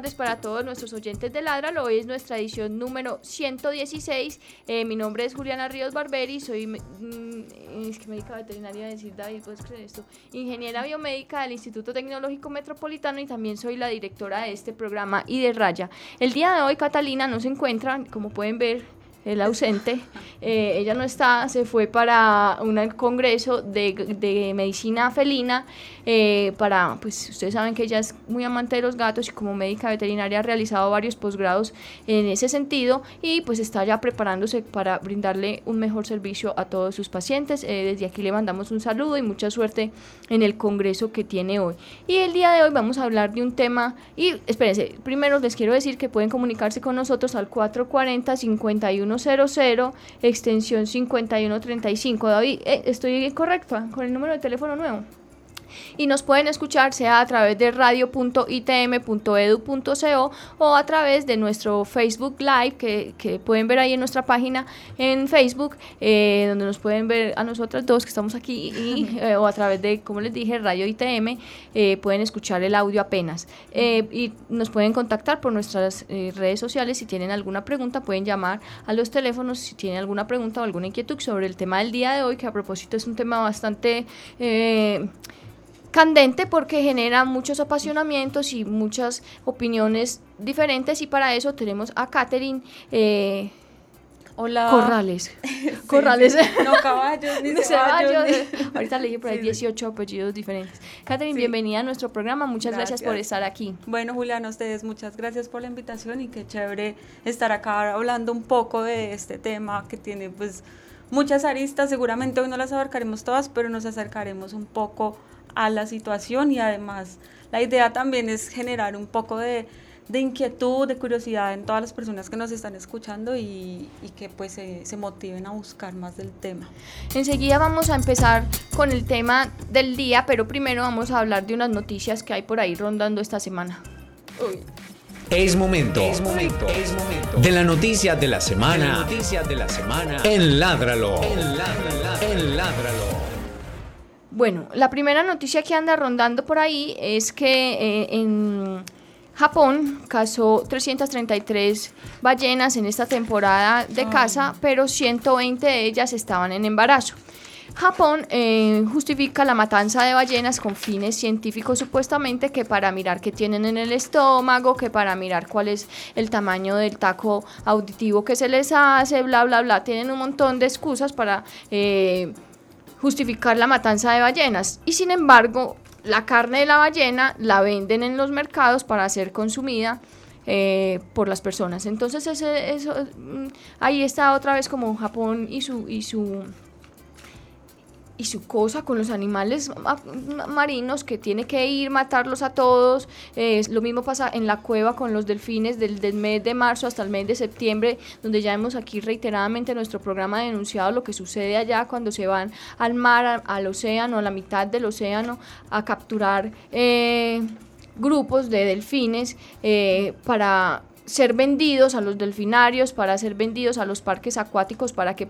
Tardes para todos nuestros oyentes de Ladralo. Hoy es nuestra edición número 116. Eh, mi nombre es Juliana Ríos Barberi, soy mm, es que médica veterinaria, decir David, ¿puedes creer esto? Ingeniera biomédica del Instituto Tecnológico Metropolitano y también soy la directora de este programa y de Raya. El día de hoy Catalina no se encuentra, como pueden ver, el ausente. Eh, ella no está, se fue para un congreso de, de medicina felina eh, para, pues ustedes saben que ella es muy amante de los gatos y como médica veterinaria ha realizado varios posgrados en ese sentido y pues está ya preparándose para brindarle un mejor servicio a todos sus pacientes. Eh, desde aquí le mandamos un saludo y mucha suerte en el congreso que tiene hoy. Y el día de hoy vamos a hablar de un tema y espérense, primero les quiero decir que pueden comunicarse con nosotros al 440-5100, extensión 5135. David, eh, ¿estoy correcto con el número de teléfono nuevo? Y nos pueden escuchar sea a través de radio.itm.edu.co o a través de nuestro Facebook Live que, que pueden ver ahí en nuestra página en Facebook eh, donde nos pueden ver a nosotras dos que estamos aquí y, eh, o a través de, como les dije, Radio ITM eh, pueden escuchar el audio apenas. Y nos pueden contactar por nuestras redes sociales. Si tienen alguna pregunta pueden llamar a los teléfonos si tienen alguna pregunta o alguna inquietud sobre el tema del día de hoy que a propósito es un tema bastante candente porque genera muchos apasionamientos y muchas opiniones diferentes y para eso tenemos a Catherine eh, Hola. Corrales. Corrales. No caballos, ni caballos. Ahorita leí por ahí 18 apellidos diferentes. Catherine, bienvenida a nuestro programa. Muchas gracias. por estar aquí. Bueno, Julián, a ustedes muchas gracias por la invitación y qué chévere estar acá hablando un poco de este tema que tiene pues muchas aristas. Seguramente hoy no las abarcaremos todas, pero nos acercaremos un poco a la situación y además la idea también es generar un poco de, inquietud, de curiosidad en todas las personas que nos están escuchando y, que pues se, motiven a buscar más del tema. Enseguida vamos a empezar con el tema del día, pero primero vamos a hablar de unas noticias que hay por ahí rondando esta semana. Es momento, es momento, es momento de la noticia de la semana. De de la semana en Ládralo. En Ládralo. En Ládralo. Bueno, la primera noticia que anda rondando por ahí es que eh, en Japón cazó 333 ballenas en esta temporada de caza, pero 120 de ellas estaban en embarazo. Japón eh, justifica la matanza de ballenas con fines científicos supuestamente que para mirar qué tienen en el estómago, que para mirar cuál es el tamaño del taco auditivo que se les hace, bla, bla, bla. Tienen un montón de excusas para... Eh, justificar la matanza de ballenas y sin embargo la carne de la ballena la venden en los mercados para ser consumida eh, por las personas. Entonces ese, eso, mm, ahí está otra vez como Japón y su, y su y su cosa con los animales marinos que tiene que ir matarlos a todos. lo mismo pasa en la cueva con los delfines del, del, mes de marzo hasta el mes de septiembre, donde ya hemos aquí reiteradamente en nuestro programa denunciado lo que sucede allá cuando se van al mar, al océano, a la mitad del océano, a capturar eh, grupos de delfines eh, para ser vendidos a los delfinarios, para ser vendidos a los parques acuáticos, para que,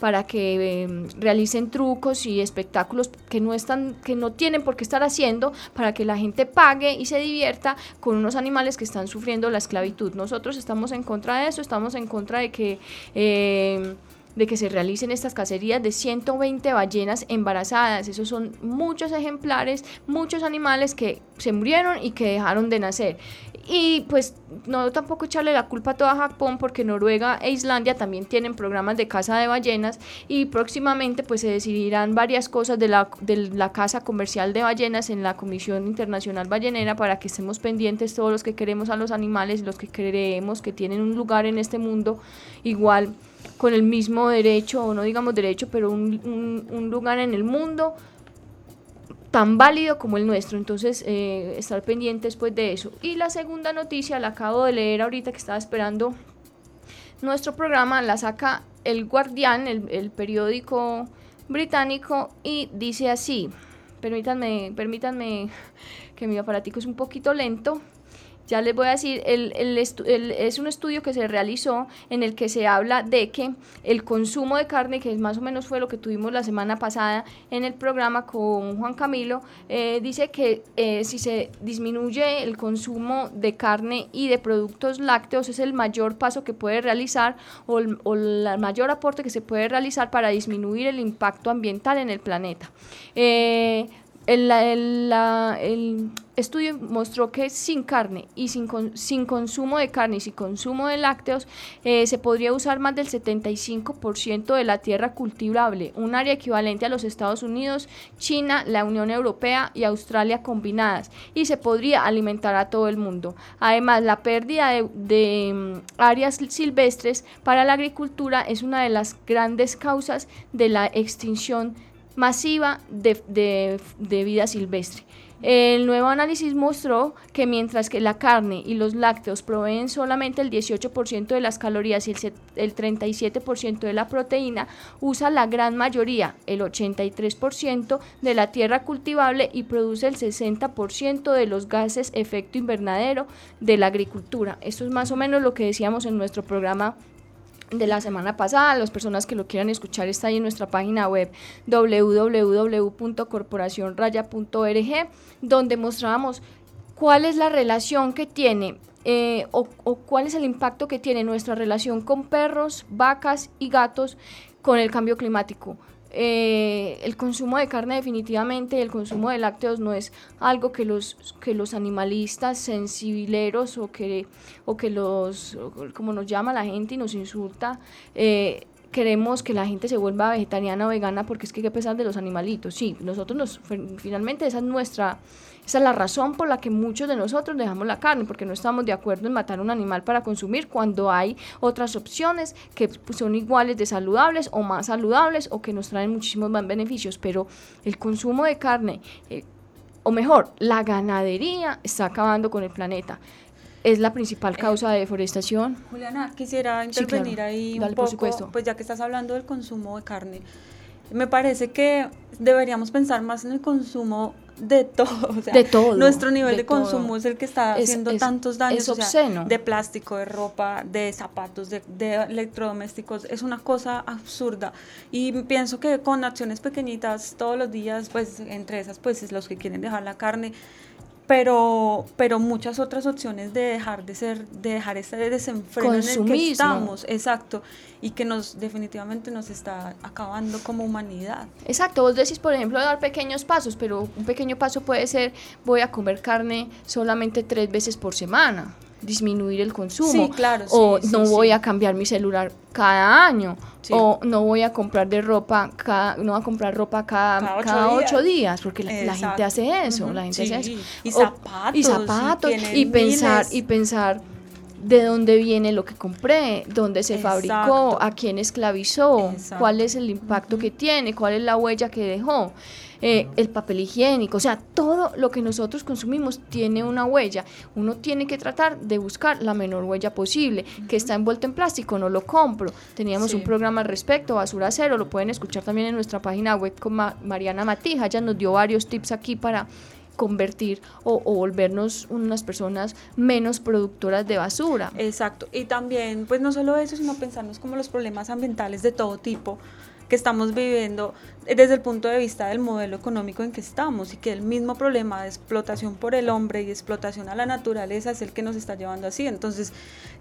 para que em, realicen trucos y espectáculos que no, están, que no tienen por qué estar haciendo, para que la gente pague y se divierta con unos animales que están sufriendo la esclavitud. Nosotros estamos en contra de eso, estamos en contra de que... Em, de que se realicen estas cacerías de 120 ballenas embarazadas. Esos son muchos ejemplares, muchos animales que se murieron y que dejaron de nacer. Y pues no tampoco echarle la culpa a toda Japón porque Noruega e Islandia también tienen programas de caza de ballenas y próximamente pues se decidirán varias cosas de la, de la caza comercial de ballenas en la Comisión Internacional Ballenera para que estemos pendientes todos los que queremos a los animales, los que creemos que tienen un lugar en este mundo igual con el mismo derecho, o no digamos derecho, pero un, un, un lugar en el mundo tan válido como el nuestro. Entonces, eh, estar pendientes pues de eso. Y la segunda noticia la acabo de leer ahorita que estaba esperando nuestro programa, la saca El Guardián, el, periódico británico, y dice así. Permítanme, permítanme que mi aparatico es un poquito lento. Ya les voy a decir, el, es un estudio que se realizó en el que se habla de que el consumo de carne, que más o menos fue lo que tuvimos la semana pasada en el programa con Juan Camilo, eh, dice que eh, si se disminuye el consumo de carne y de productos lácteos es el mayor paso que puede realizar o el, mayor aporte que se puede realizar para disminuir el impacto ambiental en el planeta. Eh, el, el, estudio mostró que sin carne y sin, sin consumo de carne y sin consumo de lácteos eh, se podría usar más del 75% de la tierra cultivable, un área equivalente a los Estados Unidos, China, la Unión Europea y Australia combinadas, y se podría alimentar a todo el mundo. Además, la pérdida de, de mm, áreas silvestres para la agricultura es una de las grandes causas de la extinción masiva de, vida silvestre. El nuevo análisis mostró que mientras que la carne y los lácteos proveen solamente el 18% de las calorías y el, el 37% de la proteína, usa la gran mayoría, el 83% de la tierra cultivable y produce el 60% de los gases efecto invernadero de la agricultura. Esto es más o menos lo que decíamos en nuestro programa de la semana pasada. Las personas que lo quieran escuchar está ahí en nuestra página web www.corporacionraya.org, donde mostrábamos cuál es la relación que tiene eh, o, o cuál es el impacto que tiene nuestra relación con perros, vacas y gatos con el cambio climático. Eh, el consumo de carne definitivamente, el consumo de lácteos no es algo que los, que los animalistas sensibileros o que, o que los, como nos llama la gente y nos insulta, eh, queremos que la gente se vuelva vegetariana o vegana porque es que hay que pesar de los animalitos. Sí, nosotros nos, finalmente esa es nuestra esa es la razón por la que muchos de nosotros dejamos la carne, porque no estamos de acuerdo en matar un animal para consumir cuando hay otras opciones que son iguales de saludables o más saludables o que nos traen muchísimos más beneficios. Pero el consumo de carne, eh, o mejor, la ganadería está acabando con el planeta es la principal causa de deforestación. Juliana, quisiera intervenir ahí un poco, pues ya que estás hablando del consumo de carne, me parece que deberíamos pensar más en el consumo de todo. de todo. Nuestro nivel de, consumo es el que está haciendo tantos daños. Es obsceno. de plástico, de ropa, de zapatos, de, de, electrodomésticos. Es una cosa absurda. Y pienso que con acciones pequeñitas todos los días, pues entre esas, pues es los que quieren dejar la carne pero, pero muchas otras opciones de dejar de ser, de dejar este desenfreno en el que estamos, exacto, y que nos definitivamente nos está acabando como humanidad. Exacto, vos decís, por ejemplo, dar pequeños pasos, pero un pequeño paso puede ser voy a comer carne solamente tres veces por semana disminuir el consumo. Sí, claro. o no voy a cambiar mi celular cada año. O no voy a comprar de ropa, cada, no voy a comprar ropa cada, cada, ocho, días. porque la, gente hace eso, la gente hace eso. Y zapatos. Y zapatos. Y, pensar, y pensar de dónde viene lo que compré, dónde se fabricó, a quién esclavizó, cuál es el impacto que tiene, cuál es la huella que dejó. Eh, el papel higiénico, o sea, todo lo que nosotros consumimos tiene una huella. Uno tiene que tratar de buscar la menor huella posible, que está envuelto en plástico, no lo compro. Teníamos un programa al respecto, Basura Cero, lo pueden escuchar también en nuestra página web con Mariana Matija, ella nos dio varios tips aquí para convertir o, o, volvernos unas personas menos productoras de basura. Exacto, y también pues no solo eso, sino pensarnos como los problemas ambientales de todo tipo que estamos viviendo desde el punto de vista del modelo económico en que estamos y que el mismo problema de explotación por el hombre y explotación a la naturaleza es el que nos está llevando así. Entonces,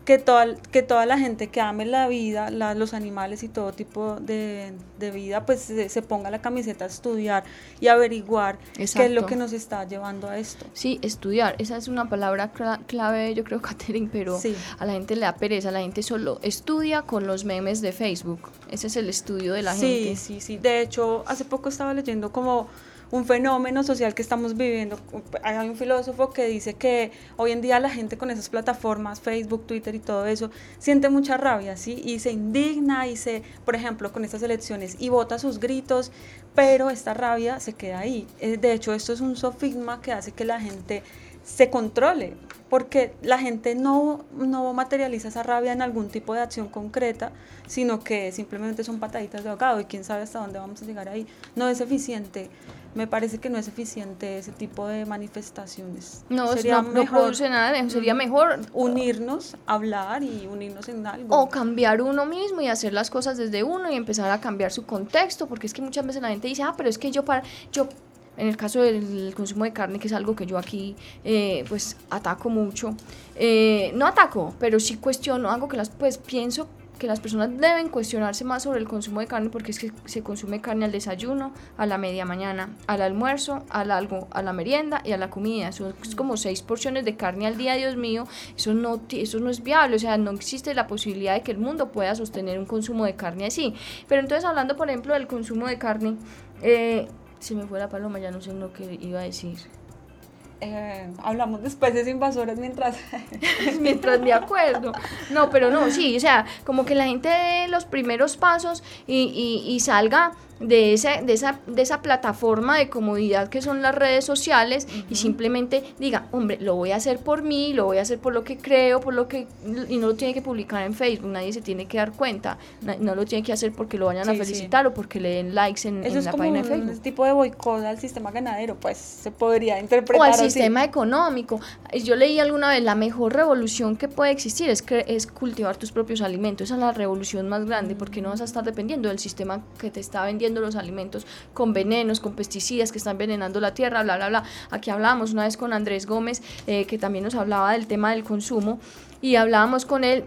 que toda, que toda la gente que ame la vida, los animales y todo tipo de, vida, pues se, ponga la camiseta a estudiar y averiguar qué es lo que nos está llevando a esto. Sí, estudiar, esa es una palabra clave, yo creo, Catherine, pero a la gente le da pereza, la gente solo estudia con los memes de Facebook, ese es el estudio de la gente. Sí, sí, sí, de hecho, hace poco estaba leyendo como un fenómeno social que estamos viviendo. Hay un filósofo que dice que hoy en día la gente con esas plataformas, Facebook, Twitter y todo eso, siente mucha rabia, ¿sí? Y se indigna y se, por ejemplo, con estas elecciones y vota sus gritos, pero esta rabia se queda ahí. Eh, de hecho, esto es un sofisma que hace que la gente se controle, porque la gente no, no materializa esa rabia en algún tipo de acción concreta, sino que simplemente son pataditas de ahogado y quién sabe hasta dónde vamos a llegar ahí. No es eficiente, me parece que no es eficiente ese tipo de manifestaciones. No, sería no, mejor, produce nada, sería mejor unirnos, hablar y unirnos en algo. O cambiar uno mismo y hacer las cosas desde uno y empezar a cambiar su contexto, porque es que muchas veces la gente dice, ah, pero es que yo para, yo en el caso del consumo de carne, que es algo que yo aquí eh, pues ataco mucho, eh, no ataco, pero sí cuestiono, algo que las, pues pienso que las personas deben cuestionarse más sobre el consumo de carne porque es que se consume carne al desayuno, a la media mañana, al almuerzo, al algo, a la merienda y a la comida. Son como seis porciones de carne al día, Dios mío. Eso no, eso no es viable, o sea, no existe la posibilidad de que el mundo pueda sostener un consumo de carne así. Pero entonces hablando, por ejemplo, del consumo de carne, eh, se me fue la paloma, ya no sé lo que iba a decir. Eh, hablamos de especies invasoras mientras mientras me acuerdo no pero no sí o sea como que la gente dé los primeros pasos y, y, y salga de, ese, de, esa, de esa plataforma de comodidad que son las redes sociales y simplemente diga, hombre, lo voy a hacer por mí, lo voy a hacer por lo que creo, por lo que y no lo tiene que publicar en Facebook, nadie se tiene que dar cuenta, no lo tiene que hacer porque lo vayan a felicitar o porque le den likes en, en la página de Facebook. Es tipo de boicot al sistema ganadero, pues se podría interpretar. O al sistema económico. Yo leí alguna vez, la mejor revolución que puede existir es, es cultivar tus propios alimentos, esa es la revolución más grande, porque no vas a estar dependiendo del sistema que te está vendiendo los alimentos con venenos, con pesticidas que están envenenando la tierra, bla, bla, bla. Aquí hablábamos una vez con Andrés Gómez, eh, que también nos hablaba del tema del consumo, y hablábamos con él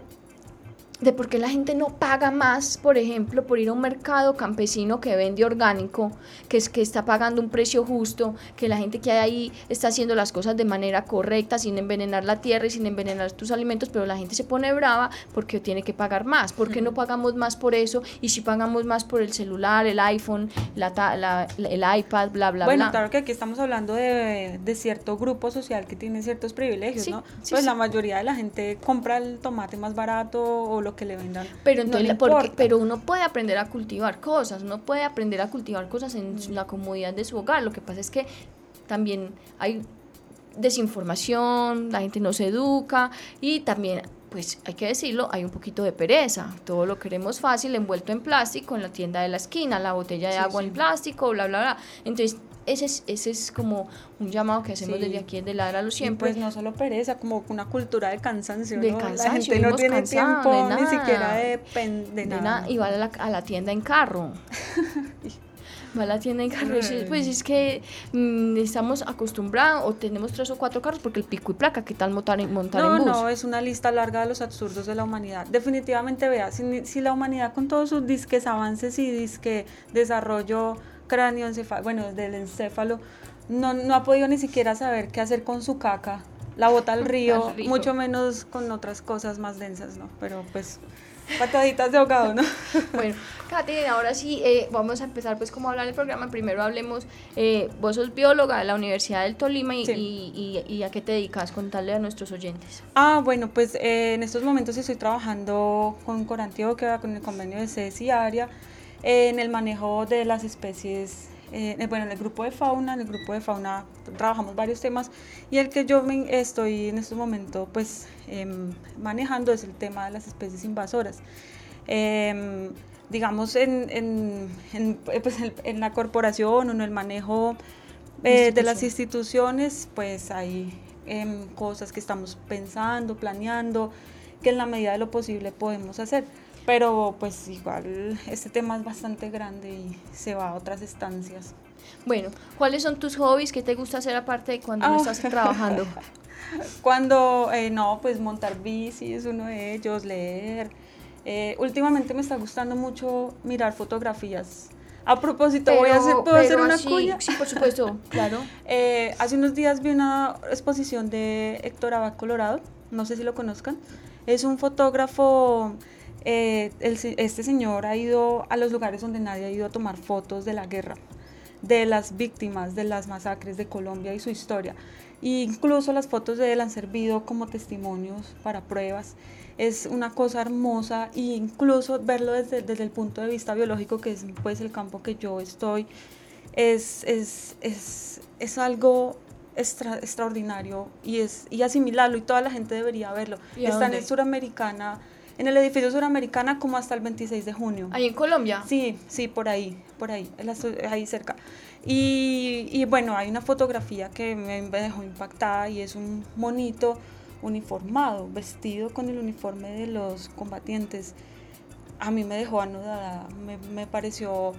de por qué la gente no paga más, por ejemplo, por ir a un mercado campesino que vende orgánico, que es que está pagando un precio justo, que la gente que hay ahí está haciendo las cosas de manera correcta, sin envenenar la tierra y sin envenenar tus alimentos, pero la gente se pone brava porque tiene que pagar más. ¿Por qué no pagamos más por eso? Y si pagamos más por el celular, el iPhone, la, el iPad, bla, bla, bueno, bla. claro que aquí estamos hablando de, de, cierto grupo social que tiene ciertos privilegios, ¿no? pues la mayoría de la gente compra el tomate más barato o lo que le vendan. Pero, entonces, pero uno puede aprender a cultivar cosas, uno puede aprender a cultivar cosas en mm. la comodidad de su hogar. Lo que pasa es que también hay desinformación, la gente no se educa y también pues hay que decirlo, hay un poquito de pereza. Todo lo queremos fácil, envuelto en plástico, en la tienda de la esquina, la botella de agua en plástico, bla, bla, bla. Entonces, ese es, ese es como un llamado que hacemos desde aquí, de la los siempre. pues no solo pereza, como una cultura de cansancio. De cansancio. La gente no tiene tiempo ni siquiera de, de, nada. Y va a la, a la tienda en carro. va a la tienda en carro. Pues es que mm, estamos acostumbrados o tenemos tres o cuatro carros porque el pico y placa, ¿qué tal montar, en, montar no, en bus? No, es una lista larga de los absurdos de la humanidad. Definitivamente, vea, si, si la humanidad con todos sus disques avances y disque desarrollo cráneo, bueno, del encéfalo, no, no ha podido ni siquiera saber qué hacer con su caca. La bota al río, mucho menos con otras cosas más densas, ¿no? Pero pues pataditas de ahogado, ¿no? bueno, Katy, ahora sí eh, vamos a empezar pues como hablar del programa. Primero hablemos, eh, vos sos bióloga de la Universidad del Tolima y, y, y, a qué te dedicas, contarle a nuestros oyentes. Ah, bueno, pues eh, en estos momentos estoy trabajando con Corantioquia, con el convenio de CES y ARIA, en el manejo de las especies eh, bueno, en el grupo de fauna, en el grupo de fauna trabajamos varios temas y el que yo me estoy en este momento pues em, manejando es el tema de las especies invasoras. Em, digamos, en, en, en, pues en, la corporación o en el manejo eh, de las instituciones, pues hay em, cosas que estamos pensando, planeando, que en la medida de lo posible podemos hacer. Pero pues igual este tema es bastante grande y se va a otras estancias. Bueno, ¿cuáles son tus hobbies? ¿Qué te gusta hacer aparte de cuando no ah. estás trabajando? cuando, eh, no, pues montar bici es uno de ellos, leer. Eh, últimamente me está gustando mucho mirar fotografías. A propósito, voy a hacer, ¿puedo hacer una cuña? Sí, por supuesto, claro. Eh, hace unos días vi una exposición de Héctor Abad Colorado, no sé si lo conozcan. Es un fotógrafo eh, este señor ha ido a los lugares donde nadie ha ido a tomar fotos de la guerra. de las víctimas de las masacres de Colombia y su historia. E incluso las fotos de él han servido como testimonios para pruebas. Es una cosa hermosa e incluso verlo desde, desde el punto de vista biológico, que es pues el campo que yo estoy, es, es, es, es algo extra, extraordinario y, es, y asimilarlo y toda la gente debería verlo. Está en Suramericana, en el edificio Suramericana como hasta el 26 de junio. ¿Ahí en Colombia? Sí, sí, por ahí, por ahí, ahí cerca. Y, y bueno, hay una fotografía que me dejó impactada y es un monito uniformado, vestido con el uniforme de los combatientes. A mí me dejó anudada, me, me pareció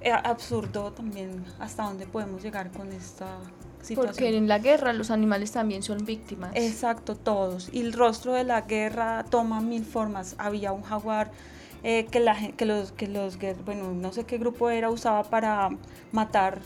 eh, absurdo también hasta dónde podemos llegar con esta situación. Porque en la guerra los animales también son víctimas. Exacto, todos. Y el rostro de la guerra toma mil formas. Había un jaguar eh, que, la, que, los, que los, bueno, no sé qué grupo era, usaba para matar.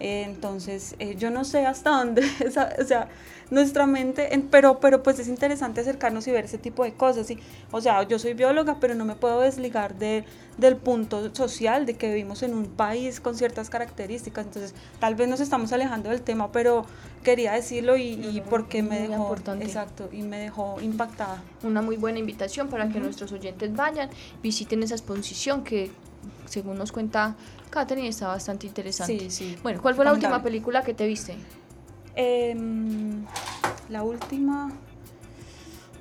Eh, entonces, eh, yo no sé hasta dónde, o sea, nuestra mente, pero, pero pues es interesante acercarnos y ver ese tipo de cosas. ¿sí? O sea, yo soy bióloga, pero no me puedo desligar de, del punto social de que vivimos en un país con ciertas características. Entonces, tal vez nos estamos alejando del tema, pero quería decirlo y, y porque me dejó importante. exacto y me dejó impactada. Una muy buena invitación para que nuestros oyentes vayan, visiten esa exposición que según nos cuenta Katherine está bastante interesante. Sí, sí. Bueno, ¿cuál fue la última película que te viste? Em, la última.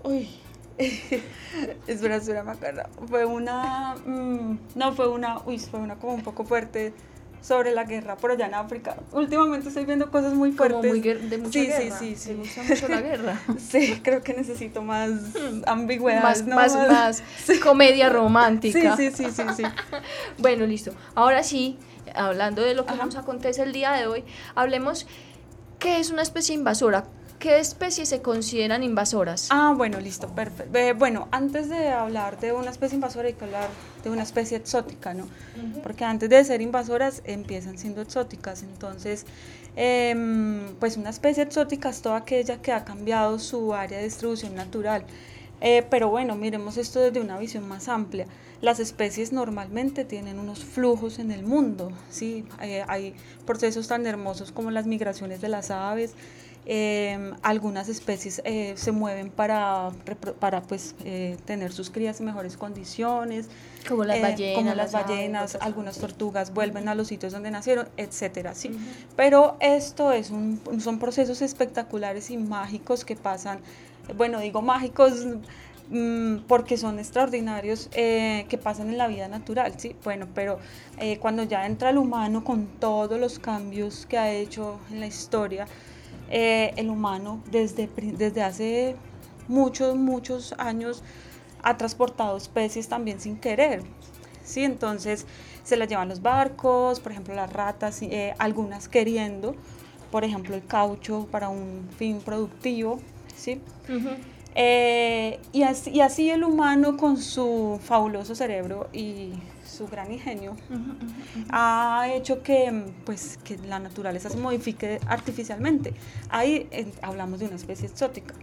Uy. espera, espera, Macarra. Fue una. Mm, no, fue una. Uy, fue una como un poco fuerte sobre la guerra por allá en África. Últimamente estoy viendo cosas muy fuertes. Como muy de mucha sí, guerra. Sí, sí, sí. Me gusta mucho la guerra. sí, creo que necesito más ambigüedad. Más, más, más comedia romántica. Sí, sí, sí, sí, sí. bueno, listo. Ahora sí, hablando de lo que nos acontece el día de hoy, hablemos ¿Qué es una especie invasora? ¿Qué especies se consideran invasoras? Ah, bueno, listo, perfecto. bueno, antes de hablar de una especie invasora hay que hablar de una especie exótica, ¿no? Porque antes de ser invasoras empiezan siendo exóticas. Entonces, em, pues una especie exótica es toda aquella que ha cambiado su área de distribución natural. Eh, pero bueno, miremos esto desde una visión más amplia. Las especies normalmente tienen unos flujos en el mundo, ¿sí? Eh, hay procesos tan hermosos como las migraciones de las aves, em, algunas especies eh, se mueven para, para pues, tener sus crías en mejores condiciones. Como las ballenas. como las ballenas, algunas tortugas vuelven a los sitios donde nacieron, etcétera, ¿sí? Pero esto es un, son procesos espectaculares y mágicos que pasan bueno, digo mágicos mm, porque son extraordinarios eh, que pasan en la vida natural, ¿sí? Bueno, pero eh, cuando ya entra el humano con todos los cambios que ha hecho en la historia, eh, el humano desde, desde hace muchos, muchos años ha transportado especies también sin querer, ¿sí? Entonces se las llevan los barcos, por ejemplo las ratas, algunas queriendo, por ejemplo el caucho para un fin productivo, ¿sí? Eh, y, así, así, el humano con su fabuloso cerebro y su gran ingenio ha hecho que, pues, que la naturaleza se modifique artificialmente. Ahí eh, hablamos de una especie exótica.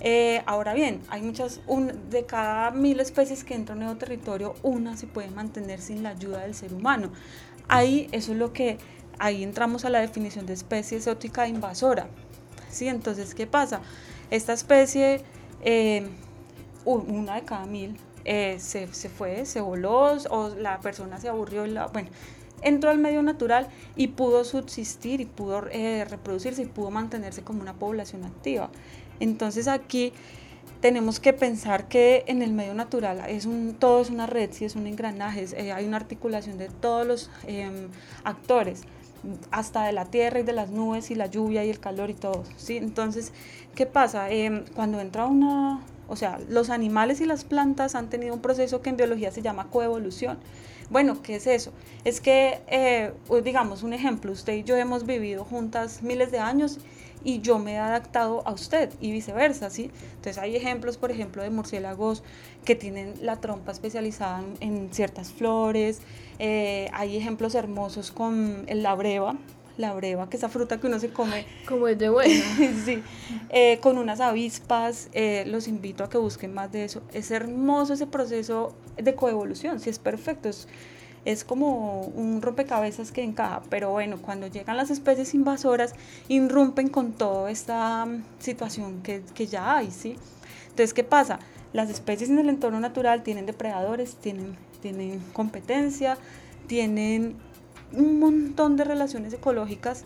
Eh, ahora bien, hay muchas, de cada mil especies que entran en un nuevo territorio, una se puede mantener sin la ayuda del ser humano. Ahí eso es lo que, ahí entramos a la definición de especie exótica invasora. ¿sí? Entonces, ¿qué pasa? Esta especie, eh, una de cada mil, eh, se, se, fue, se voló o la persona se aburrió, la, bueno, entró al medio natural y pudo subsistir y pudo eh, reproducirse y pudo mantenerse como una población activa. Entonces aquí tenemos que pensar que en el medio natural es un, todo es una red, sí, es un engranaje, hay una articulación de todos los em, actores hasta de la tierra y de las nubes y la lluvia y el calor y todo, ¿sí? Entonces, ¿qué pasa? Em, cuando entra una, o sea, los animales y las plantas han tenido un proceso que en biología se llama coevolución. Bueno, ¿qué es eso? Es que, eh, digamos, un ejemplo, usted y yo hemos vivido juntas miles de años y yo me he adaptado a usted y viceversa, ¿sí? Entonces hay ejemplos, por ejemplo, de murciélagos que tienen la trompa especializada en, ciertas flores, eh, hay ejemplos hermosos con la breva, la breva, que es esa fruta que uno se come. Como es de buena. sí, eh, con unas avispas, eh, los invito a que busquen más de eso. Es hermoso ese proceso de coevolución, sí es perfecto, es, es como un rompecabezas que encaja, pero bueno, cuando llegan las especies invasoras, irrumpen con toda esta mm, situación que, que ya hay, ¿sí? Entonces, ¿qué pasa? Las especies en el entorno natural tienen depredadores, tienen, tienen competencia, tienen un montón de relaciones ecológicas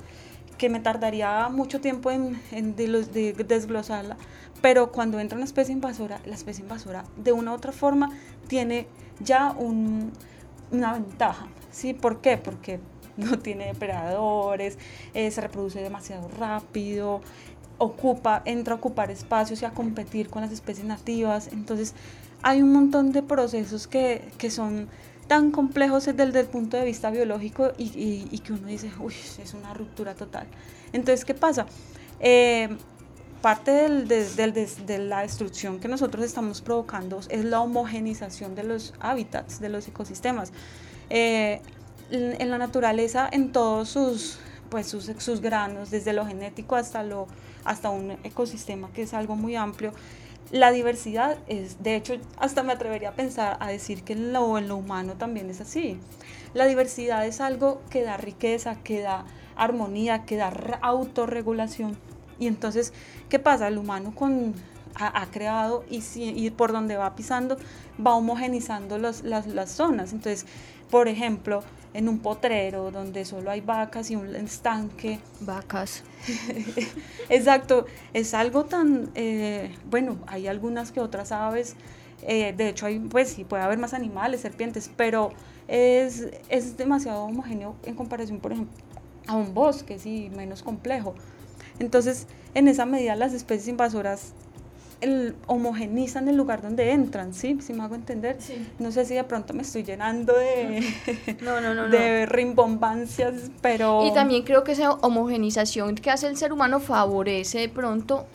que me tardaría mucho tiempo en, en de desglosarla, pero cuando entra una especie invasora, la especie invasora de una u otra forma tiene ya un, una ventaja. ¿sí? ¿Por qué? Porque no tiene depredadores, eh, se reproduce demasiado rápido, ocupa, entra a ocupar espacios y a competir con las especies nativas. Entonces hay un montón de procesos que, que son tan complejos desde, el punto de vista biológico y, y, que uno dice, uy, es una ruptura total. Entonces, ¿qué pasa? Eh, parte de, la destrucción que nosotros estamos provocando es la homogenización de los hábitats, de los ecosistemas. Eh, en, la naturaleza, en todos sus, pues sus, granos, desde lo genético hasta, lo, hasta un ecosistema que es algo muy amplio, la diversidad es, de hecho, hasta me atrevería a pensar, a decir que en lo, en lo humano también es así. La diversidad es algo que da riqueza, que da armonía, que da autorregulación. Y entonces, ¿qué pasa? El humano con, ha, creado y, y, por donde va pisando va homogenizando las, las zonas. Entonces, por ejemplo, en un potrero donde solo hay vacas y un estanque. Vacas. Exacto, es algo tan, eh, bueno, hay algunas que otras aves, eh, de hecho hay, pues sí, puede haber más animales, serpientes, pero es, es demasiado homogéneo en comparación, por ejemplo, a un bosque, sí, menos complejo. Entonces, en esa medida las especies invasoras el, homogenizan el lugar donde entran, ¿sí? Si me hago entender. No sé si de pronto me estoy llenando de, no, no, no, de rimbombancias, pero... Y también creo que esa homogenización que hace el ser humano favorece de pronto...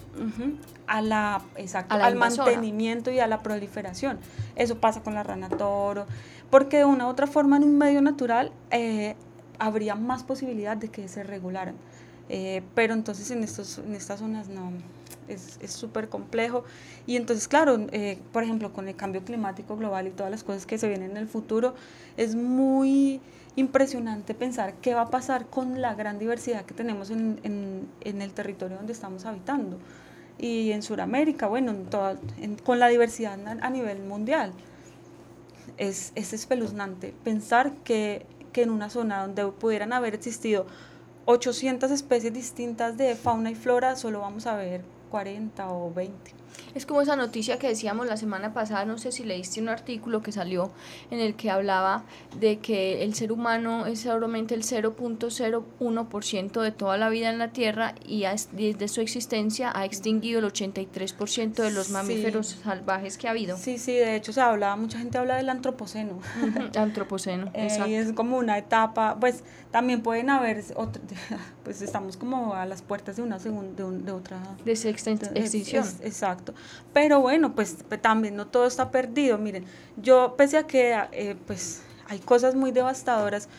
a la, exacto, al mantenimiento y a la proliferación. Eso pasa con la rana toro, porque de una u otra forma en un medio natural eh, habría más posibilidad de que se regularan. Eh, pero entonces en, estos, en estas zonas no, es súper complejo. Y entonces, claro, eh, por ejemplo, con el cambio climático global y todas las cosas que se vienen en el futuro, es muy impresionante pensar qué va a pasar con la gran diversidad que tenemos en, en, en el territorio donde estamos habitando. Y en Sudamérica, bueno, con la diversidad a, nivel mundial. Es, es espeluznante pensar que, que en una zona donde pudieran haber existido 800 especies distintas de fauna y flora, solo vamos a ver 40 o 20. Es como esa noticia que decíamos la semana pasada, no sé si leíste un artículo que salió en el que hablaba de que el ser humano es solamente el 0.01% de toda la vida en la Tierra y desde su existencia ha extinguido el 83% de los mamíferos salvajes que ha habido. Sí, sí, de hecho se habla, mucha gente habla del antropoceno. antropoceno, eh, Y es como una etapa, pues también pueden haber, pues estamos como a las puertas de una segunda, de, otra... De extinción. exacto. Pero bueno, pues también no todo está perdido. Miren, yo pese a que eh, pues hay cosas muy devastadoras,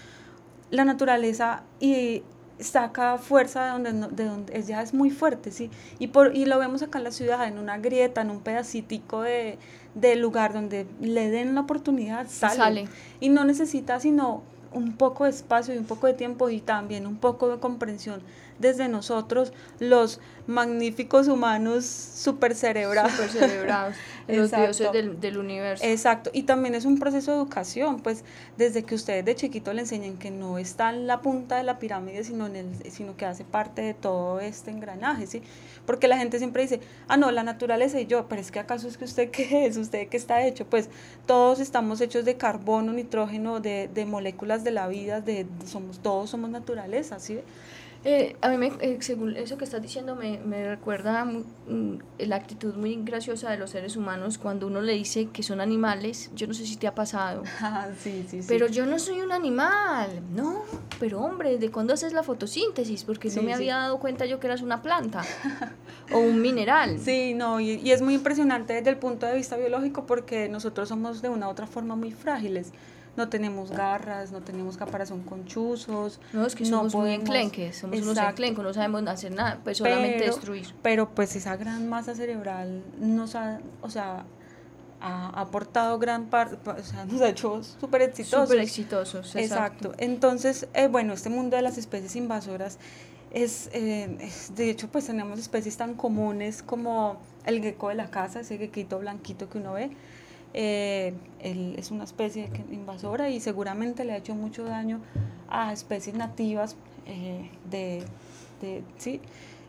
la naturaleza y saca fuerza de donde, de donde ya es muy fuerte, ¿sí? Y, por, y lo vemos acá en la ciudad, en una grieta, en un pedacitico de, de lugar donde le den la oportunidad, sale. sale. Y no necesita sino un poco de espacio y un poco de tiempo y también un poco de comprensión desde nosotros, los magníficos humanos super cerebrados. Super cerebrados, los dioses del, del, universo. Exacto, y también es un proceso de educación, pues desde que ustedes de chiquito le enseñen que no está en la punta de la pirámide, sino, en el, sino que hace parte de todo este engranaje, ¿sí? Porque la gente siempre dice, ah, no, la naturaleza y yo, pero es que acaso es que usted qué es, usted qué está hecho, pues todos estamos hechos de carbono, nitrógeno, de, de moléculas de la vida, de, somos, todos somos naturaleza, ¿sí? Eh, a mí, me, eh, según eso que estás diciendo, me, me recuerda mm, la actitud muy graciosa de los seres humanos cuando uno le dice que son animales. Yo no sé si te ha pasado. Ah, sí, sí, pero yo no soy un animal. No, pero hombre, ¿de cuándo haces la fotosíntesis? Porque no me había dado cuenta yo que eras una planta o un mineral. Sí, no, y, y es muy impresionante desde el punto de vista biológico porque nosotros somos de una u otra forma muy frágiles no tenemos garras, no tenemos caparazón con chuzos. No, es que somos muy enclenques, somos unos enclencos, no sabemos hacer nada, pues solamente destruir. Pero pues esa gran masa cerebral nos ha, o sea, ha aportado gran parte, o sea, nos ha hecho súper exitosos. Súper exitosos, exacto. Entonces, eh, bueno, este mundo de las especies invasoras es, eh, es, de hecho, pues tenemos especies tan comunes como el gecko de la casa, ese gequito blanquito que uno ve. Eh, él es una especie invasora y seguramente le ha hecho mucho daño a especies nativas eh, de, de, sí,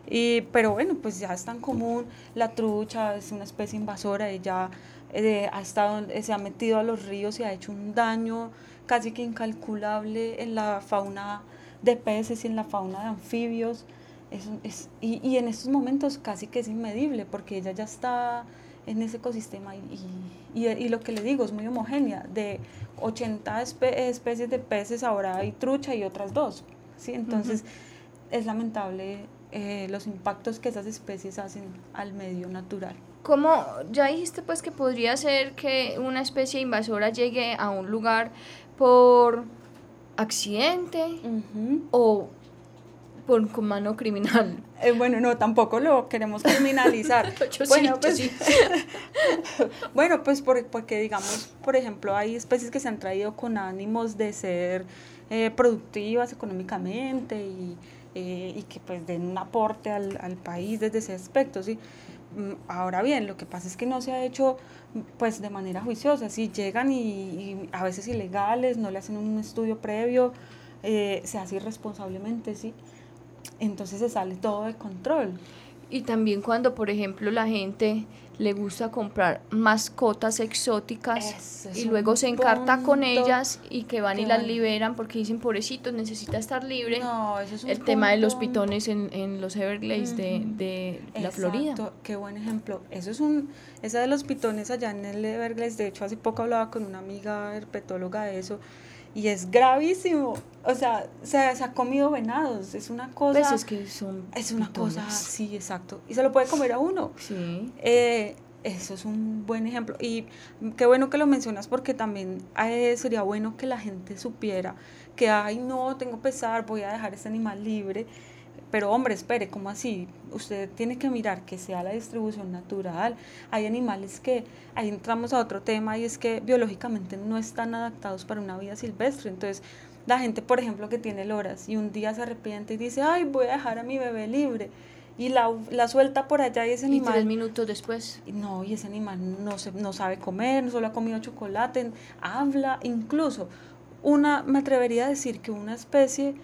y, pero bueno, pues ya es tan común, la trucha es una especie invasora, ella eh, ha estado, se ha metido a los ríos y ha hecho un daño casi que incalculable en la fauna de peces y en la fauna de anfibios. Es, es, y, y, en estos momentos casi que es inmedible porque ella ya está en ese ecosistema y, y, y lo que le digo es muy homogénea. De 80 espe especies de peces ahora hay trucha y otras dos. ¿sí? Entonces uh -huh. es lamentable eh, los impactos que esas especies hacen al medio natural. Como ya dijiste pues que podría ser que una especie invasora llegue a un lugar por accidente uh -huh. o por con mano criminal. Eh, bueno, no, tampoco lo queremos criminalizar. bueno, sí, pues, sí. bueno, pues por, porque digamos, por ejemplo, hay especies que se han traído con ánimos de ser eh, productivas económicamente y, eh, y, que pues den un aporte al, al, país desde ese aspecto, ¿sí? Mm, ahora bien, lo que pasa es que no se ha hecho pues de manera juiciosa, sí, llegan y, y a veces ilegales, no le hacen un estudio previo, eh, se hace irresponsablemente, sí entonces se sale todo de control. Y también cuando, por ejemplo, la gente le gusta comprar mascotas exóticas y luego se encarta con ellas y que van y las liberan porque dicen, pobrecitos, necesita estar libre. No, eso es un El punto... tema de los pitones en, en los Everglades uh -huh. de, de la Florida. Qué buen ejemplo. Eso es un, esa de los pitones allá en el Everglades, de hecho hace poco hablaba con una amiga herpetóloga de eso, y es gravísimo. O sea, se, se, ha comido venados, es una cosa... Pues es que son Es una pitones. cosa, sí, exacto. Y se lo puede comer a uno. Sí. Eh, eso es un buen ejemplo. Y qué bueno que lo mencionas porque también eh, sería bueno que la gente supiera que, ay, no, tengo pesar, voy a dejar este animal libre. Pero hombre, espere, ¿cómo así? Usted tiene que mirar que sea la distribución natural. Hay animales que, ahí entramos a otro tema y es que biológicamente no están adaptados para una vida silvestre. Entonces, la gente, por ejemplo, que tiene loras y un día se arrepiente y dice, ay, voy a dejar a mi bebé libre. Y la, la suelta por allá y ese animal... Y tres minutos después. No, y ese animal no, se, no sabe comer, solo ha comido chocolate, habla, incluso. Una, me atrevería a decir que una especie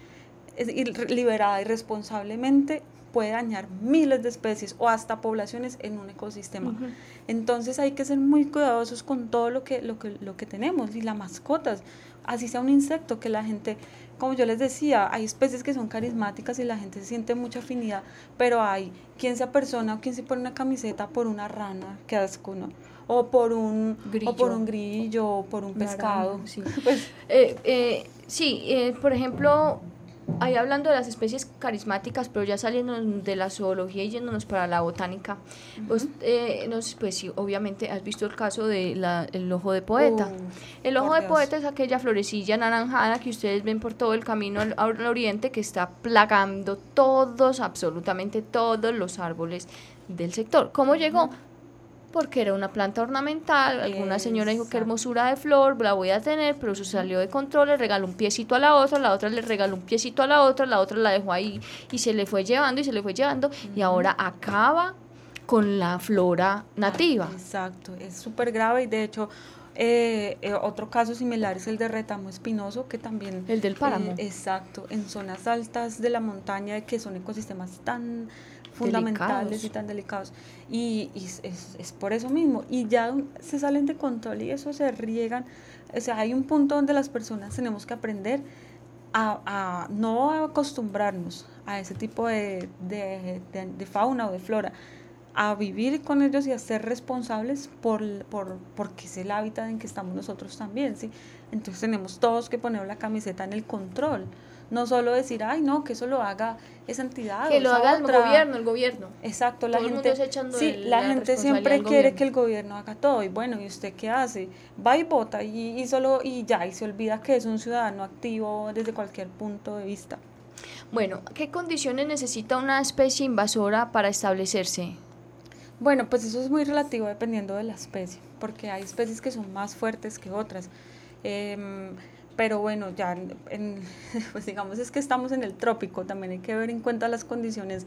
liberada irresponsablemente puede dañar miles de especies o hasta poblaciones en un ecosistema. Uh -huh. Entonces hay que ser muy cuidadosos con todo lo que, lo que, lo que tenemos y las mascotas, así sea un insecto que la gente, como yo les decía, hay especies que son carismáticas y la gente se siente mucha afinidad, pero hay quien se apersona o quien se pone una camiseta por una rana, que asco, ¿no? O por un grillo, o por un grillo, o por un pescado. Rana, sí, pues, eh, eh, sí eh, por ejemplo, ahí hablando de las especies carismáticas, pero ya saliendo de la zoología y yéndonos para la botánica, uh -huh. pues, eh, no sé, pues sí, obviamente has visto el caso del de el ojo de poeta. Uh, el ojo de Dios. poeta es aquella florecilla anaranjada que ustedes ven por todo el camino al, al, oriente que está plagando todos, absolutamente todos los árboles del sector. ¿Cómo uh -huh. Porque era una planta ornamental, alguna señora dijo qué hermosura de flor, la voy a tener, pero eso salió de control, le regaló un piecito a la otra, la otra le regaló un piecito a la otra, la otra la dejó ahí y se le fue llevando y se le fue llevando uh -huh. y ahora acaba con la flora nativa. Exacto, es súper grave y de hecho eh, eh, otro caso similar es el de retamo espinoso, que también... El del páramo. Eh, exacto, en zonas altas de la montaña, que son ecosistemas tan fundamentales delicados. y tan delicados. Y, y es, es, es, por eso mismo. Y ya se salen de control y eso se riegan. O sea, hay un punto donde las personas tenemos que aprender a, a no acostumbrarnos a ese tipo de, de, de, de, fauna o de flora, a vivir con ellos y a ser responsables por, por, porque es el hábitat en que estamos nosotros también, ¿sí? Entonces tenemos todos que poner la camiseta en el control no solo decir, ay, no, que eso lo haga esa entidad. Que lo haga otra. el gobierno, el gobierno. Exacto, la todo gente. El mundo sí, el, la, la gente siempre quiere gobierno. que el gobierno haga todo. Y bueno, ¿y usted qué hace? Va y vota y, y, solo, y ya, y se olvida que es un ciudadano activo desde cualquier punto de vista. Bueno, ¿qué condiciones necesita una especie invasora para establecerse? Bueno, pues eso es muy relativo dependiendo de la especie, porque hay especies que son más fuertes que otras. Em, pero bueno, ya en, pues digamos es que estamos en el trópico, también hay que ver en cuenta las condiciones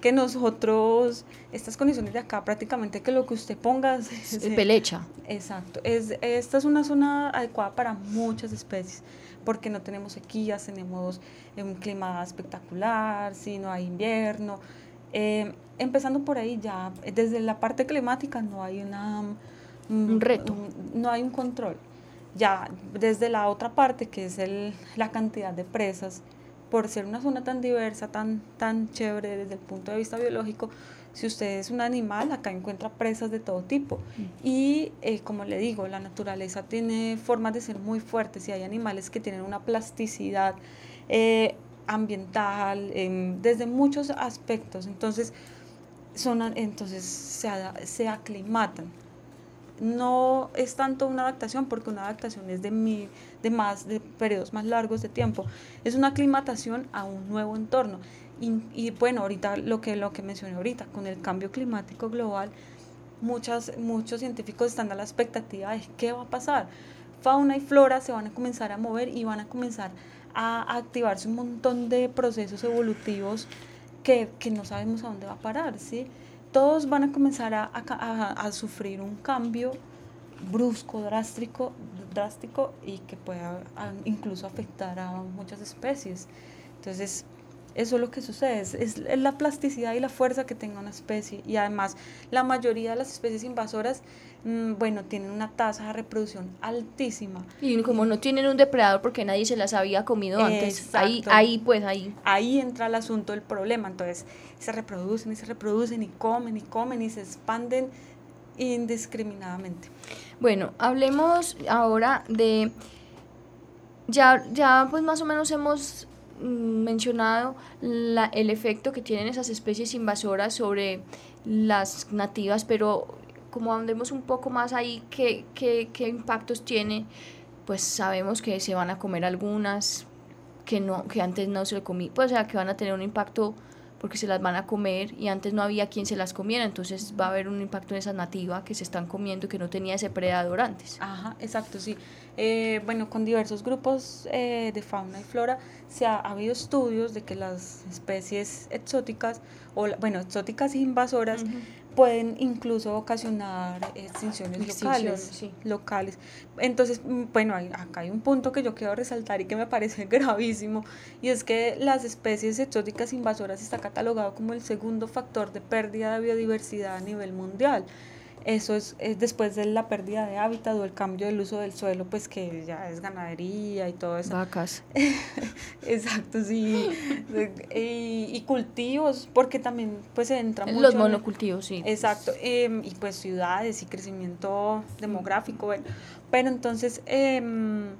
que nosotros, estas condiciones de acá prácticamente que lo que usted ponga... Es pelecha. Exacto, es, esta es una zona adecuada para muchas especies, porque no tenemos sequías, tenemos un clima espectacular, si no hay invierno. Eh, empezando por ahí ya, desde la parte climática no hay una... Un reto. no hay un control ya desde la otra parte, que es el, la cantidad de presas, por ser una zona tan diversa, tan, tan chévere desde el punto de vista biológico, si usted es un animal, acá encuentra presas de todo tipo. Mm. Y eh, como le digo, la naturaleza tiene formas de ser muy fuertes y hay animales que tienen una plasticidad eh, ambiental desde muchos aspectos. Entonces, son, entonces se, se aclimatan no es tanto una adaptación porque una adaptación es de, mi, de más de periodos más largos de tiempo es una aclimatación a un nuevo entorno. Y, y, bueno ahorita lo que lo que mencioné ahorita con el cambio climático global muchas muchos científicos están a la expectativa de qué va a pasar. Fauna y flora se van a comenzar a mover y van a comenzar a activarse un montón de procesos evolutivos que, que no sabemos a dónde va a parar sí todos van a comenzar a, sufrir un cambio brusco, drástico, drástico y que pueda incluso afectar a muchas especies. Entonces, eso es lo que sucede, es, es, la plasticidad y la fuerza que tenga una especie. Y además, la mayoría de las especies invasoras, bueno, tienen una tasa de reproducción altísima. Y como no tienen un depredador porque nadie se las había comido antes, ahí, ahí pues ahí. Ahí entra el asunto del problema. Entonces, se reproducen y se reproducen y comen y comen y se expanden indiscriminadamente. Bueno, hablemos ahora de, ya, ya pues más o menos hemos mm, mencionado la, el efecto que tienen esas especies invasoras sobre las nativas, pero como andemos un poco más ahí, ¿qué, qué, qué impactos tiene? Pues sabemos que se van a comer algunas, que no que antes no se le comí, pues o sea, que van a tener un impacto porque se las van a comer y antes no había quien se las comiera, entonces va a haber un impacto en esa nativa que se están comiendo que no tenía ese predador antes. Ajá, exacto, sí. Eh, bueno, con diversos grupos eh, de fauna y flora se ha, habido estudios de que las especies exóticas, o bueno, exóticas e invasoras, pueden incluso ocasionar extinciones locales, locales. Entonces, mm, bueno, acá hay un punto que yo quiero resaltar y que me parece gravísimo, y es que las especies exóticas invasoras está catalogado como el segundo factor de pérdida de biodiversidad a nivel mundial eso es, después de la pérdida de hábitat o el cambio del uso del suelo, pues que ya es ganadería y todo eso. Vacas. Exacto, sí. y, cultivos, porque también pues entra mucho... Los monocultivos, sí. Exacto, em, y pues ciudades y crecimiento demográfico, bueno. Pero entonces, em,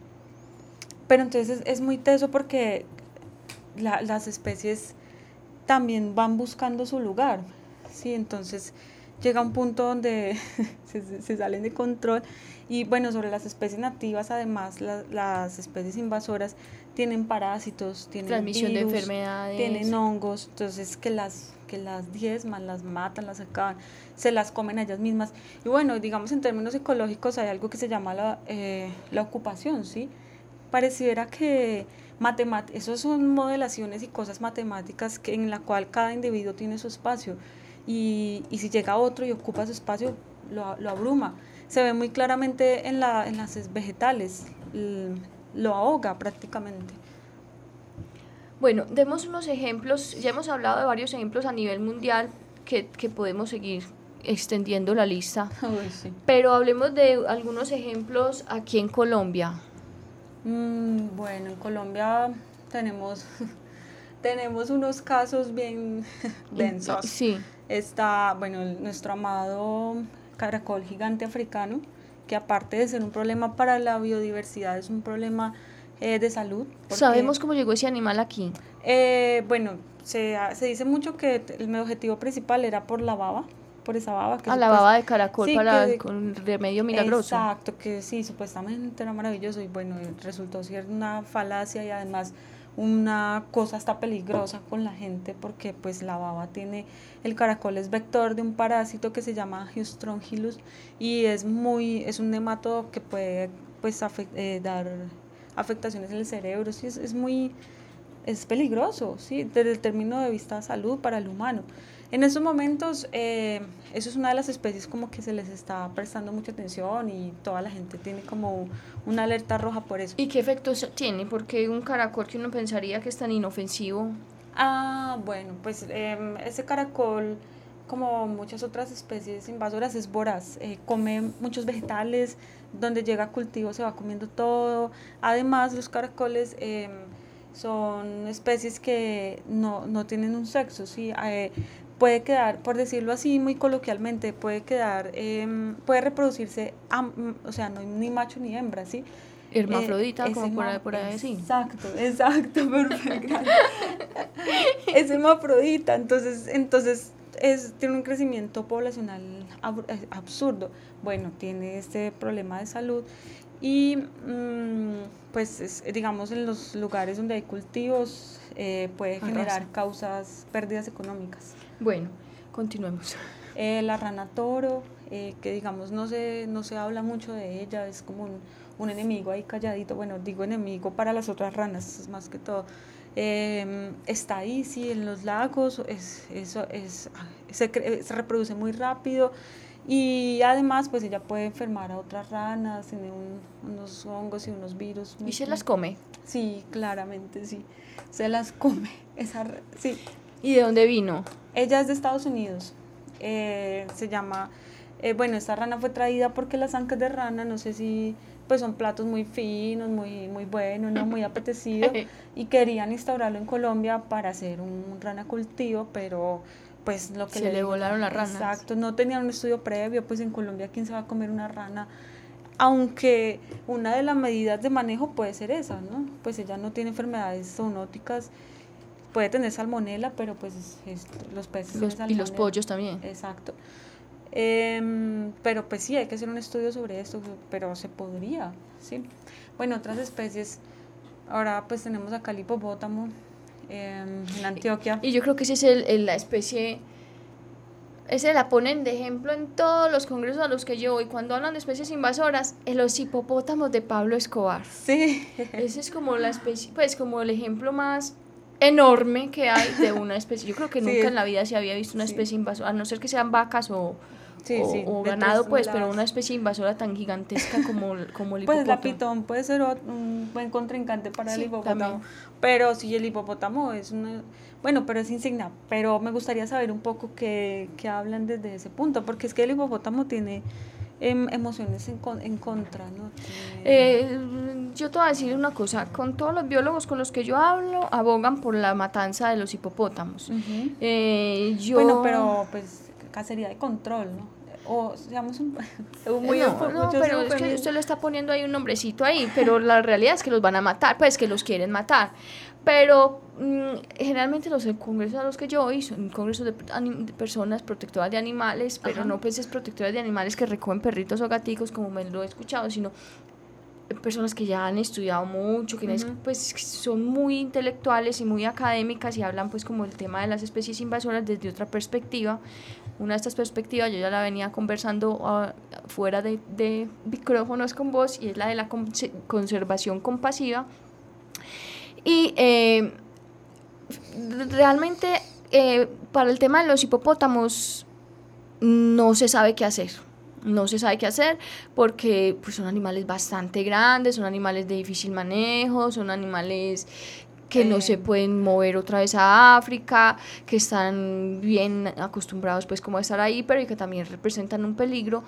pero entonces es, muy teso porque las especies también van buscando su lugar, ¿sí? Entonces llega un punto donde se, salen de control y bueno, sobre las especies nativas además las especies invasoras tienen parásitos, tienen transmisión de enfermedades, tienen hongos, entonces que las que las diezman, las matan, las acaban, se las comen a ellas mismas. Y bueno, digamos en términos ecológicos hay algo que se llama la, eh, la ocupación, ¿sí? Pareciera que matemat eso son modelaciones y cosas matemáticas que, en la cual cada individuo tiene su espacio y, y si llega otro y ocupa su espacio, lo, lo abruma. Se ve muy claramente en, la, en las vegetales, lo ahoga prácticamente. Bueno, demos unos ejemplos, ya hemos hablado de varios ejemplos a nivel mundial que, que podemos seguir extendiendo la lista, pero hablemos de algunos ejemplos aquí en Colombia. Mm, bueno, en Colombia tenemos, tenemos unos casos bien densos. Sí está, bueno, nuestro amado caracol gigante africano, que aparte de ser un problema para la biodiversidad, es un problema eh, de salud. ¿Sabemos cómo llegó ese animal aquí? Eh, bueno, se, se, dice mucho que el objetivo principal era por la baba, por esa baba. Que ah, la baba de caracol para con remedio milagroso. Exacto, que sí, supuestamente era maravilloso y bueno, resultó ser una falacia y además una cosa hasta peligrosa con la gente porque pues la baba tiene, el caracol es vector de un parásito que se llama Hystrongylus y es muy, es un nematodo que puede pues eh, dar afectaciones en el cerebro, sí, es, es muy, es peligroso, sí, desde el término de vista de salud para el humano. En estos momentos, eh, eso es una de las especies como que se les está prestando mucha atención y toda la gente tiene como una alerta roja por eso. ¿Y qué efectos tiene? Porque un caracol que uno pensaría que es tan inofensivo. Ah, bueno, pues em, ese caracol, como muchas otras especies invasoras, es voraz. Eh, come muchos vegetales, donde llega a cultivo se va comiendo todo. Además, los caracoles... Em, son especies que no, no tienen un sexo, ¿sí? Eh, puede quedar, por decirlo así muy coloquialmente, puede quedar, eh, puede reproducirse, o sea, no ni macho ni hembra, ¿sí? Hermafrodita, eh, como por ahí, por ahí, sí. Exacto, exacto, perfecto. es hermafrodita, entonces, entonces es, tiene un crecimiento poblacional eh, absurdo. Bueno, tiene este problema de salud y mm, pues digamos en los lugares donde hay cultivos eh, puede generar causas, pérdidas económicas. Bueno, continuemos. Eh, la rana toro, eh, que digamos no se, no se habla mucho de ella, es como un, un, enemigo ahí calladito, bueno, digo enemigo para las otras ranas, más que todo. Em, está ahí, sí, en los lagos, es, eso es, se, se, reproduce muy rápido y además pues ella puede enfermar a otras ranas, tiene unos hongos y unos virus. ¿Y se las come? Sí, claramente, sí, se las come, esa, sí. ¿Y de dónde vino? Ella es de Estados Unidos. Eh, se llama, eh, bueno, esta rana fue traída porque las ancas de rana, no sé si, pues son platos muy finos, muy, muy buenos, ¿no? muy apetecidos, y querían instaurarlo en Colombia para hacer un rana cultivo, pero pues lo que se le, volaron las ranas. Exacto, no tenían un estudio previo, pues en Colombia quién se va a comer una rana aunque una de las medidas de manejo puede ser esa, ¿no? Pues ella no tiene enfermedades zoonóticas puede tener salmonela, pero pues los peces... y los pollos también. Exacto. Em, pero pues sí, hay que hacer un estudio sobre esto, pero se podría, ¿sí? Bueno, otras especies, ahora pues tenemos acá el hipopótamo em, en Antioquia. Y, yo creo que esa es el, la especie, ese la ponen de ejemplo en todos los congresos a los que yo voy, cuando hablan de especies invasoras, en los hipopótamos de Pablo Escobar. Sí. Ese es como la especie, pues como el ejemplo más enorme que hay de una especie. Yo creo que nunca en la vida se había visto una especie invasora, a no ser que sean vacas o, o, ganado, pues, pero una especie invasora tan gigantesca como, como el hipopótamo. Pues la pitón puede ser un buen contrincante para el hipopótamo. Pero sí, el hipopótamo es una... Bueno, pero es insignia. Pero me gustaría saber un poco qué, qué hablan desde ese punto, porque es que el hipopótamo tiene Em, emociones en, en contra, ¿no? Eh, yo te voy a decir una cosa, con todos los biólogos con los que yo hablo, abogan por la matanza de los hipopótamos. Eh, yo... Bueno, pero pues cacería de control, ¿no? o digamos un, muy no, no pero es que usted le está poniendo ahí un nombrecito ahí, pero la realidad es que los van a matar, pues que los quieren matar. Pero mm, generalmente los congresos a los que yo voy son congresos de, personas protectoras de animales, pero no peces protectoras de animales que recogen perritos o gaticos, como me lo he escuchado, sino personas que ya han estudiado mucho, que pues son muy intelectuales y muy académicas y hablan pues como el tema de las especies invasoras desde otra perspectiva. Una de estas perspectivas yo ya la venía conversando ah, fuera de, de, micrófonos con vos y es la de la conservación compasiva y eh, realmente eh, para el tema de los hipopótamos no se sabe qué hacer. No se sabe qué hacer porque pues, son animales bastante grandes, son animales de difícil manejo, son animales que no se eh. pueden mover otra vez a África, que están bien acostumbrados pues como a estar ahí, pero que también representan un peligro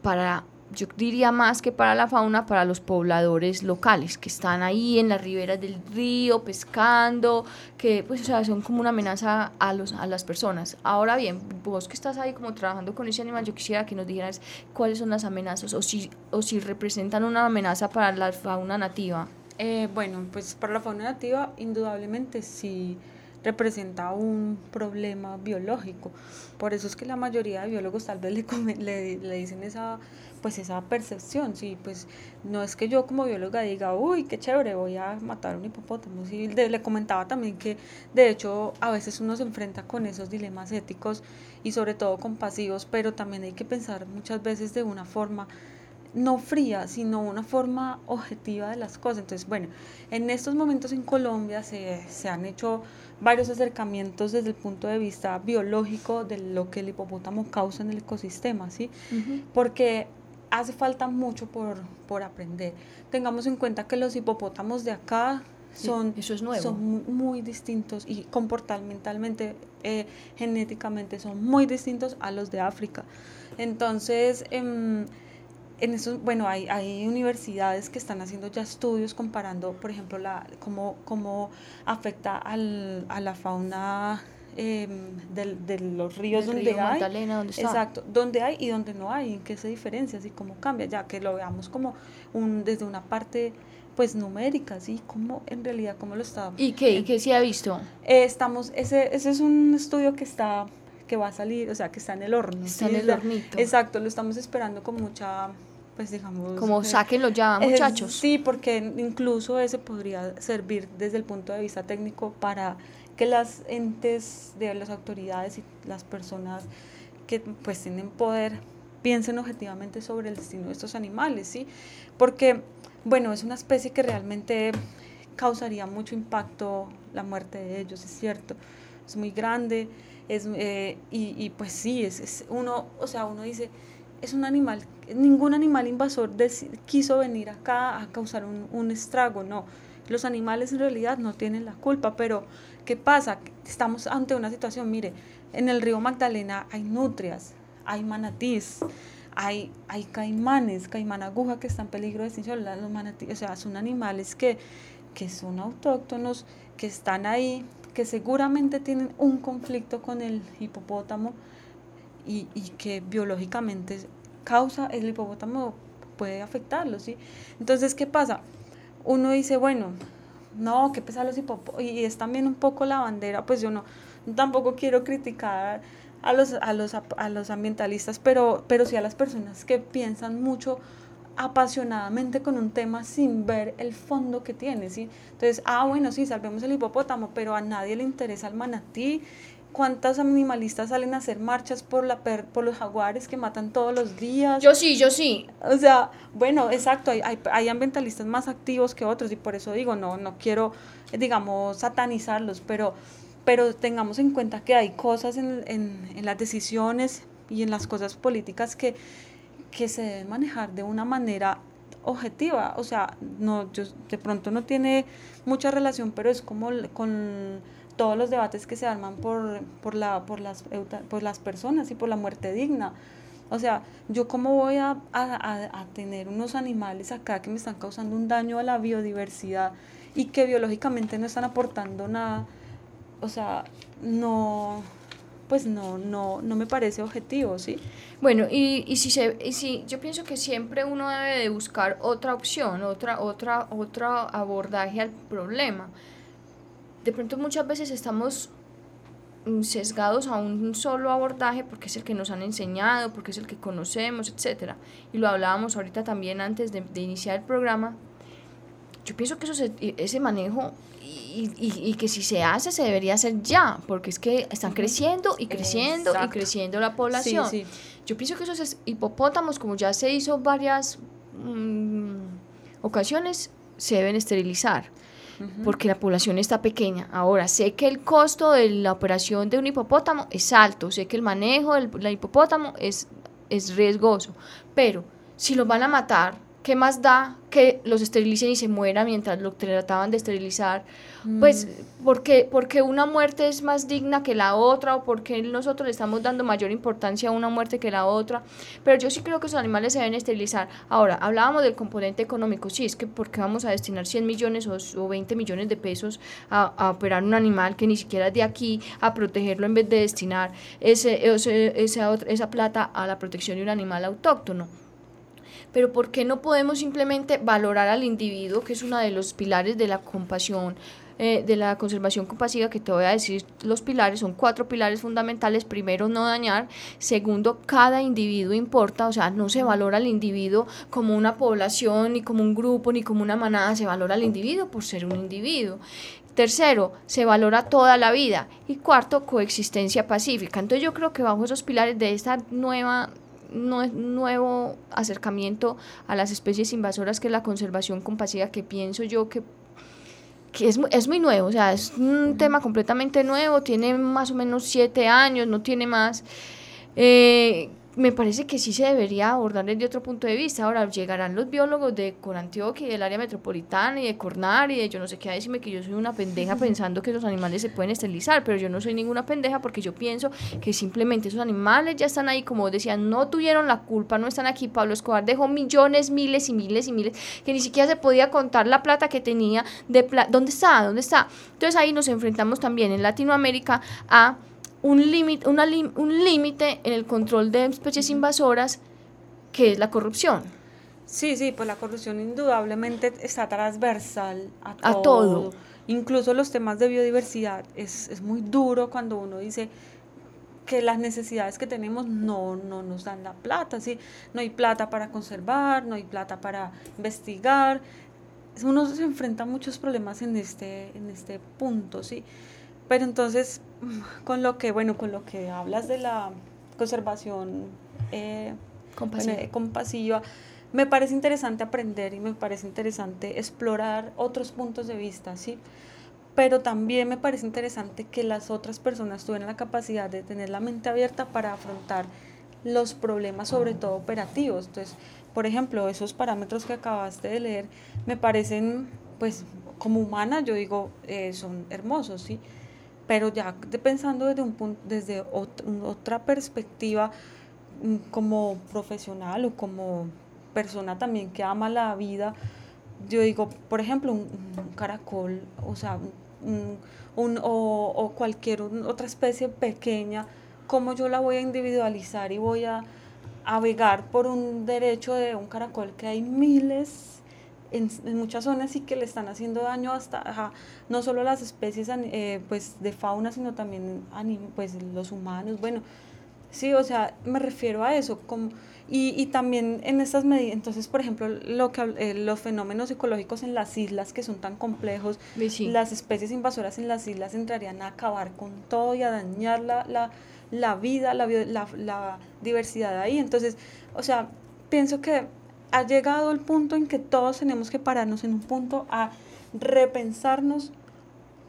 para yo diría más que para la fauna, para los pobladores locales que están ahí en las riberas del río pescando, que pues o sea, son como una amenaza a, los, a las personas. Ahora bien, vos que estás ahí como trabajando con ese animal, yo quisiera que nos dijeras cuáles son las amenazas o si, o si representan una amenaza para la fauna nativa. Eh, bueno, pues para la fauna nativa indudablemente sí representa un problema biológico. Por eso es que la mayoría de biólogos tal vez le, le, le dicen esa pues esa percepción, sí, pues no es que yo como bióloga diga, uy, qué chévere, voy a matar un hipopótamo, sí, le comentaba también que de hecho a veces uno se enfrenta con esos dilemas éticos y sobre todo compasivos, pero también hay que pensar muchas veces de una forma no fría, sino una forma objetiva de las cosas. Entonces, bueno, en estos momentos en Colombia se, se, han hecho varios acercamientos desde el punto de vista biológico de lo que el hipopótamo causa en el ecosistema, ¿sí? Porque hace falta mucho por, por aprender. Tengamos en cuenta que los hipopótamos de acá son, son muy distintos y comportamentalmente, eh, genéticamente son muy distintos a los de África. Entonces, em, en eso, bueno, hay, hay universidades que están haciendo ya estudios comparando, por ejemplo, la, cómo, cómo afecta al, a la fauna Em, de, los ríos donde hay. Exacto, donde hay y donde no hay, en qué se diferencia, así como cambia, ya que lo veamos como un, desde una parte pues numérica, así como en realidad como lo está. ¿Y qué, ¿y qué se ha visto? Eh, estamos, ese, ese es un estudio que está que va a salir, o sea, que está en el horno. Está en el hornito. Exacto, lo estamos esperando con mucha pues digamos... Como eh, sáquenlo ya, muchachos. sí, porque incluso ese podría servir desde el punto de vista técnico para que las entes de las autoridades y las personas que pues tienen poder piensen objetivamente sobre el destino de estos animales, ¿sí? Porque, bueno, es una especie que realmente causaría mucho impacto la muerte de ellos, es cierto. Es muy grande, es, eh, y, pues sí, es, uno, o sea, uno dice, es un animal, ningún animal invasor quiso venir acá a causar un, un estrago, no. Los animales en realidad no tienen la culpa, pero ¿Qué pasa? Estamos ante una situación, mire, en el río Magdalena hay nutrias, hay manatís, hay, hay caimanes, caimán aguja que están en peligro de extinción, los manatís, o sea, son animales que, que son autóctonos, que están ahí, que seguramente tienen un conflicto con el hipopótamo y, y que biológicamente causa, el hipopótamo puede afectarlo, ¿sí? Entonces, ¿qué pasa? Uno dice, bueno, no, qué pesan los hipopótamos, y es también un poco la bandera, pues yo no, tampoco quiero criticar a los, a los, a los ambientalistas, pero, pero sí a las personas que piensan mucho apasionadamente con un tema sin ver el fondo que tiene, ¿sí? Entonces, ah, bueno, sí, salvemos el hipopótamo, pero a nadie le interesa el manatí, ¿Cuántas animalistas salen a hacer marchas por, la por los jaguares que matan todos los días? Yo sí, yo sí. O sea, bueno, exacto, hay, hay, ambientalistas más activos que otros y por eso digo, no, no quiero, digamos, satanizarlos, pero, pero tengamos en cuenta que hay cosas en, en, en las decisiones y en las cosas políticas que, que se deben manejar de una manera objetiva. O sea, no, yo, de pronto no tiene mucha relación, pero es como con todos los debates que se arman por, por, la, por, las, por las personas y por la muerte digna. O sea, yo cómo voy a, a, tener unos animales acá que me están causando un daño a la biodiversidad y que biológicamente no están aportando nada. O sea, no, pues no, no, no me parece objetivo, ¿sí? Bueno, y, y si se, y si yo pienso que siempre uno debe de buscar otra opción, otra, otra, otro abordaje al problema de pronto muchas veces estamos mm, sesgados a un solo abordaje porque es el que nos han enseñado, porque es el que conocemos, etc. Y lo hablábamos ahorita también antes de, iniciar el programa. Yo pienso que eso ese manejo y, y, que si se hace se debería hacer ya, porque es que están creciendo y creciendo y creciendo la población. Yo pienso que esos hipopótamos, como ya se hizo varias mm, ocasiones, se deben esterilizar porque la población está pequeña. Ahora, sé que el costo de la operación de un hipopótamo es alto, sé que el manejo del hipopótamo es, es riesgoso, pero si los van a matar, ¿qué más da que los esterilicen y se mueran mientras lo trataban de esterilizar? Pues mm. porque, porque una muerte es más digna que la otra o porque nosotros le estamos dando mayor importancia a una muerte que la otra. Pero yo sí creo que esos animales se deben esterilizar. Ahora, hablábamos del componente económico. Sí, es que porque vamos a destinar 100 millones o, 20 millones de pesos a, a, operar un animal que ni siquiera es de aquí, a protegerlo en vez de destinar ese, ese, esa, esa plata a la protección de un animal autóctono pero ¿por qué no podemos simplemente valorar al individuo, que es uno de los pilares de la compasión, eh, de la conservación compasiva, que te voy a decir los pilares, son cuatro pilares fundamentales. Primero, no dañar. Segundo, cada individuo importa, o sea, no se valora al individuo como una población, ni como un grupo, ni como una manada, se valora al individuo por ser un individuo. Tercero, se valora toda la vida. Y cuarto, coexistencia pacífica. Entonces yo creo que bajo esos pilares de esta nueva nuevo acercamiento a las especies invasoras que es la conservación compasiva, que pienso yo que, que es, es muy nuevo, o sea, es un tema completamente nuevo, tiene más o menos siete años, no tiene más. Eh, me parece que sí se debería abordar desde otro punto de vista. Ahora llegarán los biólogos de Corantioquia y del área metropolitana y de Cornar y de yo no sé qué a decirme que yo soy una pendeja pensando que los animales se pueden esterilizar, pero yo no soy ninguna pendeja porque yo pienso que simplemente esos animales ya están ahí, como decían, no tuvieron la culpa, no están aquí. Pablo Escobar dejó millones, miles y miles y miles, que ni siquiera se podía contar la plata que tenía de ¿Dónde está? ¿Dónde está? Entonces ahí nos enfrentamos también en Latinoamérica a un límite un límite en el control de especies invasoras que es la corrupción. Sí, sí, pues la corrupción indudablemente está transversal a todo. Incluso los temas de biodiversidad. Es, es, muy duro cuando uno dice que las necesidades que tenemos no, no nos dan la plata, ¿sí? No hay plata para conservar, no hay plata para investigar. Uno se enfrenta a muchos problemas en este, en este punto, ¿sí? Pero entonces, con lo que, bueno, con lo que hablas de la conservación eh, compasiva. me parece interesante aprender y me parece interesante explorar otros puntos de vista, ¿sí? Pero también me parece interesante que las otras personas tuvieran la capacidad de tener la mente abierta para afrontar los problemas, sobre todo operativos. Entonces, por ejemplo, esos parámetros que acabaste de leer me parecen, pues, como humana, yo digo, eh, son hermosos, ¿sí? Pero ya pensando desde, un punto, desde otra perspectiva mm, como profesional o como persona también que ama la vida, yo digo, por ejemplo, un, caracol, o sea, un, o, o, cualquier otra especie pequeña, ¿cómo yo la voy a individualizar y voy a navegar por un derecho de un caracol que hay miles en, muchas zonas sí que le están haciendo daño hasta no solo las especies eh, pues de fauna sino también pues los humanos. Bueno sí o sea me refiero a eso como y, y también en estas medidas entonces por ejemplo lo que eh, los fenómenos ecológicos en las islas que son tan complejos las especies invasoras en las islas entrarían a acabar con todo y a dañar la, la, la vida la, la, la diversidad ahí. Entonces o sea pienso que ha llegado el punto en que todos tenemos que pararnos en un punto a repensarnos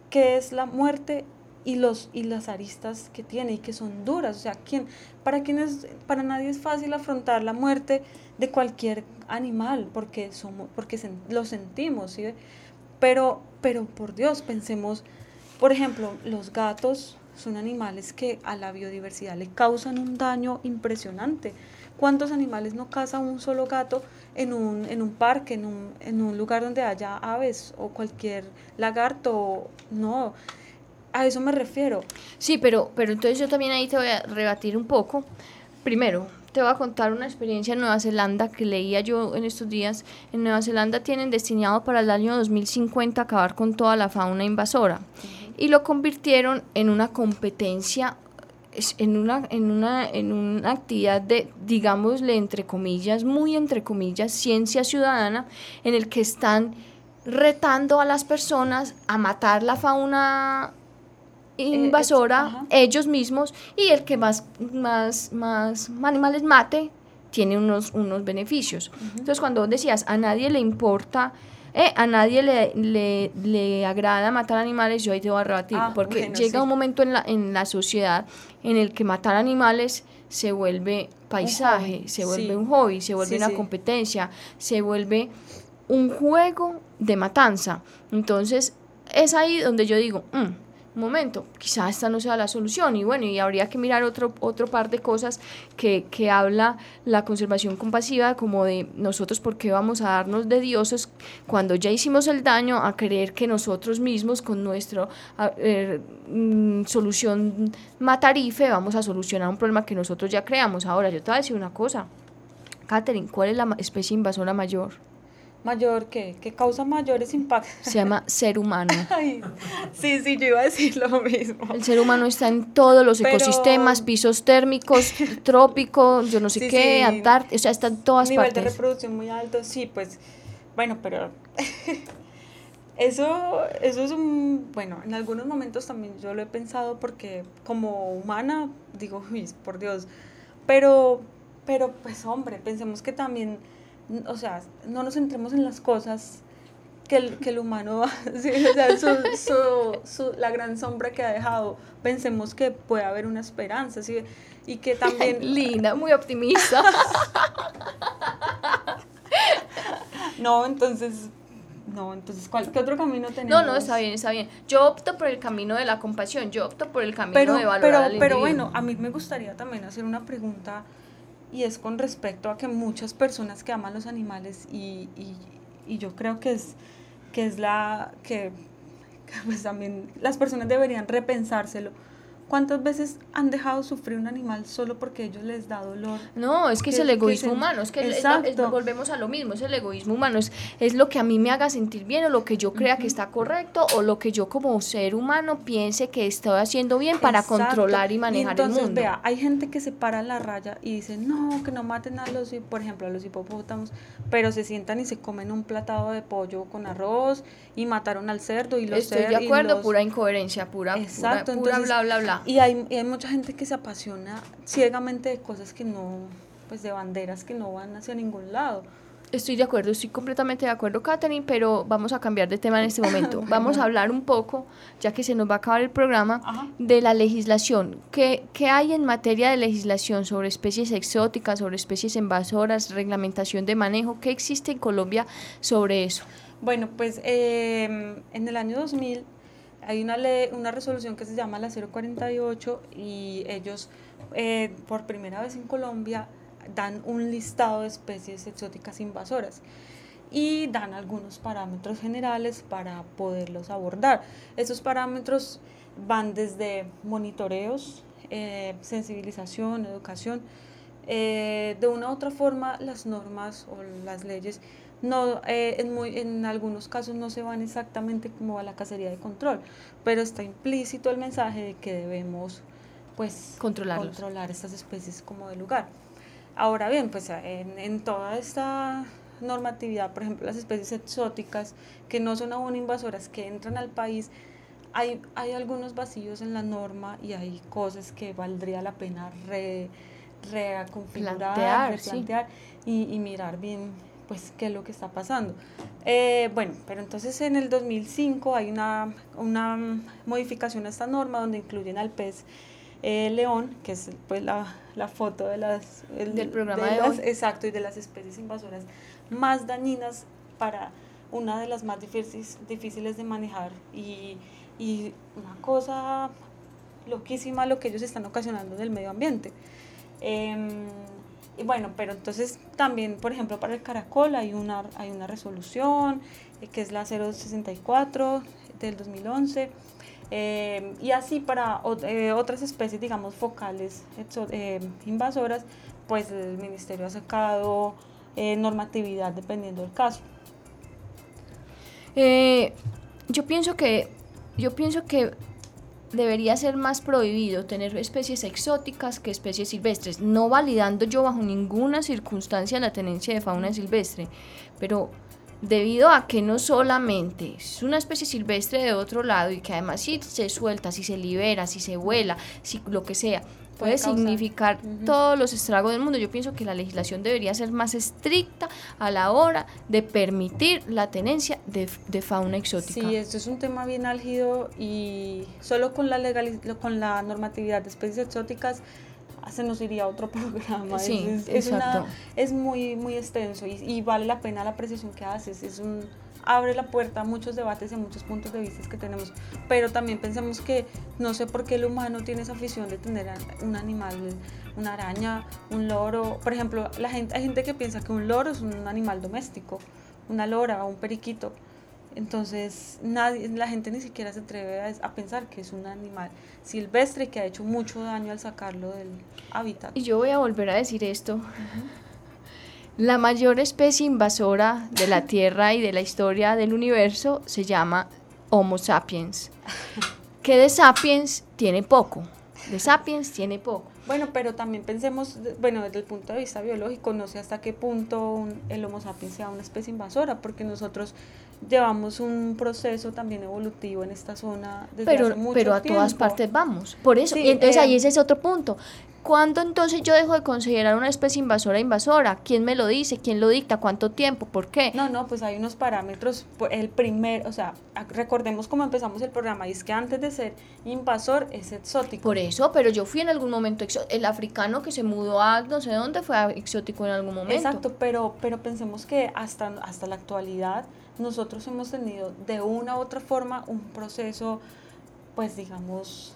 qué es la muerte y los y las aristas que tiene y que son duras, o sea, ¿quién, para quién para nadie es fácil afrontar la muerte de cualquier animal porque somos porque lo sentimos, ¿sí? Pero pero por Dios, pensemos, por ejemplo, los gatos son animales que a la biodiversidad le causan un daño impresionante. ¿Cuántos animales no caza un solo gato en un, en un parque, en un, en un lugar donde haya aves o cualquier lagarto? No, a eso me refiero. Sí, pero, pero entonces yo también ahí te voy a rebatir un poco. Primero, te voy a contar una experiencia en Nueva Zelanda que leía yo en estos días. En Nueva Zelanda tienen destinado para el año 2050 acabar con toda la fauna invasora. Y lo convirtieron en una competencia en una, en una, en una actividad de, digámosle, entre comillas, muy entre comillas, ciencia ciudadana, en el que están retando a las personas a matar la fauna eh, invasora ellos mismos y el que más, más, más animales mate tiene unos, unos beneficios. Entonces cuando decías a nadie le importa eh, a nadie le, le, le, agrada matar animales, yo ahí te voy a rebatir, ah, porque llega un momento en la, en la sociedad en el que matar animales se vuelve paisaje, se vuelve un hobby, se vuelve una competencia, se vuelve un juego de matanza. Entonces, es ahí donde yo digo, mm, un momento, quizás esta no sea la solución y bueno, y habría que mirar otro, otro par de cosas que, que habla la conservación compasiva, como de nosotros por qué vamos a darnos de dioses cuando ya hicimos el daño a creer que nosotros mismos con nuestra eh, mm, solución matarife vamos a solucionar un problema que nosotros ya creamos. Ahora, yo te voy a decir una cosa, Catherine, ¿cuál es la especie invasora mayor? Mayor que, que causa mayores impactos. Se llama ser humano. sí, sí, yo iba a decir lo mismo. El ser humano está en todos los ecosistemas, pisos térmicos, trópicos, yo no sé qué, Antártida, o sea, está en todas partes. Nivel de reproducción muy alto, sí, pues, bueno, pero eso, eso es un, bueno, en algunos momentos también yo lo he pensado porque como humana digo, por Dios, pero, pero pues hombre, pensemos que también, o sea, no nos centremos en las cosas que el, que el humano, sí, o sea, su, su, su, la gran sombra que ha dejado, pensemos que puede haber una esperanza, ¿sí? y que también... Linda, muy optimista. no, entonces no, entonces, ¿cuál, ¿qué otro camino tenemos? No, no, está bien, está bien. Yo opto por el camino de la compasión, yo opto por el camino de valorar pero, Pero bueno, a mí me gustaría también hacer una pregunta y es con respecto a que muchas personas que aman los animales y, y, y yo creo que es, que es la que pues también las personas deberían repensárselo ¿Cuántas veces han dejado sufrir un animal solo porque ellos les da dolor? No, es que, es el egoísmo humano, es que volvemos a lo mismo, es el egoísmo humano, es, es lo que a mí me haga sentir bien o lo que yo crea que está correcto o lo que yo como ser humano piense que estoy haciendo bien para controlar y manejar el mundo. Vea, hay gente que se para la raya y dice, no, que no maten a los, por ejemplo, a los hipopótamos, pero se sientan y se comen un platado de pollo con arroz y mataron al cerdo y los Estoy de acuerdo, pura incoherencia, pura, Exacto, pura, bla, bla, bla. Y hay, hay, mucha gente que se apasiona ciegamente de cosas que no, pues de banderas que no van hacia ningún lado. Estoy de acuerdo, estoy completamente de acuerdo, Katherine, pero vamos a cambiar de tema en este momento. Vamos a hablar un poco, ya que se nos va a acabar el programa, de la legislación. ¿Qué, ¿Qué, hay en materia de legislación sobre especies exóticas, sobre especies invasoras, reglamentación de manejo? ¿Qué existe en Colombia sobre eso? Bueno, pues eh, en el año 2000 hay una, ley, una resolución que se llama la 048 y ellos eh, por primera vez en Colombia dan un listado de especies exóticas invasoras y dan algunos parámetros generales para poderlos abordar. Esos parámetros van desde monitoreos, eh, sensibilización, educación. Eh, de una u otra forma, las normas o las leyes no, eh, en, muy, en algunos casos no se van exactamente como a la cacería de control, pero está implícito el mensaje de que debemos pues controlar estas especies como de lugar. Ahora bien, pues en, en toda esta normatividad, por ejemplo, las especies exóticas que no son aún invasoras, que entran al país, hay, hay algunos vacíos en la norma y hay cosas que valdría la pena re, reconfigurar, replantear y, y mirar bien pues qué es lo que está pasando. Eh, bueno, pero entonces en el 2005 hay una, una modificación a esta norma donde incluyen al pez eh, león, que es pues la, la foto de las, del programa de, Exacto, y de las especies invasoras más dañinas para una de las más difíciles, difíciles de manejar y, y una cosa loquísima lo que ellos están ocasionando en el medio ambiente. Eh, y bueno, pero entonces también, por ejemplo, para el caracol hay una, hay una resolución eh, que es la 064 del 2011. Eh, y así para eh, otras especies, digamos, focales invasoras, pues el ministerio ha sacado normatividad dependiendo del caso. yo pienso que yo pienso que debería ser más prohibido tener especies exóticas que especies silvestres, no validando yo bajo ninguna circunstancia la tenencia de fauna silvestre, pero debido a que no solamente es una especie silvestre de otro lado y que además si se suelta, si se libera, si se vuela, si lo que sea, puede, significar todos los estragos del mundo. Yo pienso que la legislación debería ser más estricta a la hora de permitir la tenencia de, fauna exótica. Sí, esto es un tema bien álgido y solo con la, con la normatividad de especies exóticas se nos iría otro programa. Sí, es, es, muy, muy extenso y, y, vale la pena la precisión que haces. Es un, abre la puerta a muchos debates y a muchos puntos de vista que tenemos, pero también pensamos que no sé por qué el humano tiene esa afición de tener un animal, una araña, un loro, por ejemplo, la gente, hay gente que piensa que un loro es un animal doméstico, una lora o un periquito, entonces nadie, la gente ni siquiera se atreve a, pensar que es un animal silvestre que ha hecho mucho daño al sacarlo del hábitat. Y yo voy a volver a decir esto. La mayor especie invasora de la Tierra y de la historia del universo se llama Homo sapiens. Que de sapiens tiene poco. De sapiens tiene poco. Bueno, pero también pensemos, bueno, desde el punto de vista biológico, no sé hasta qué punto el Homo sapiens sea una especie invasora, porque nosotros llevamos un proceso también evolutivo en esta zona desde pero, hace mucho Pero a todas partes vamos. Por eso, y entonces ahí eh, ese es otro punto. ¿Cuándo entonces yo dejo de considerar una especie invasora invasora? ¿Quién me lo dice? ¿Quién lo dicta? ¿Cuánto tiempo? ¿Por qué? No, no, pues hay unos parámetros. El primer, o sea, recordemos cómo empezamos el programa, y es que antes de ser invasor es exótico. Por eso, pero yo fui en algún momento, el africano que se mudó a no sé dónde fue exótico en algún momento. Exacto, pero, pero pensemos que hasta, hasta la actualidad nosotros hemos tenido de una u otra forma un proceso, pues digamos,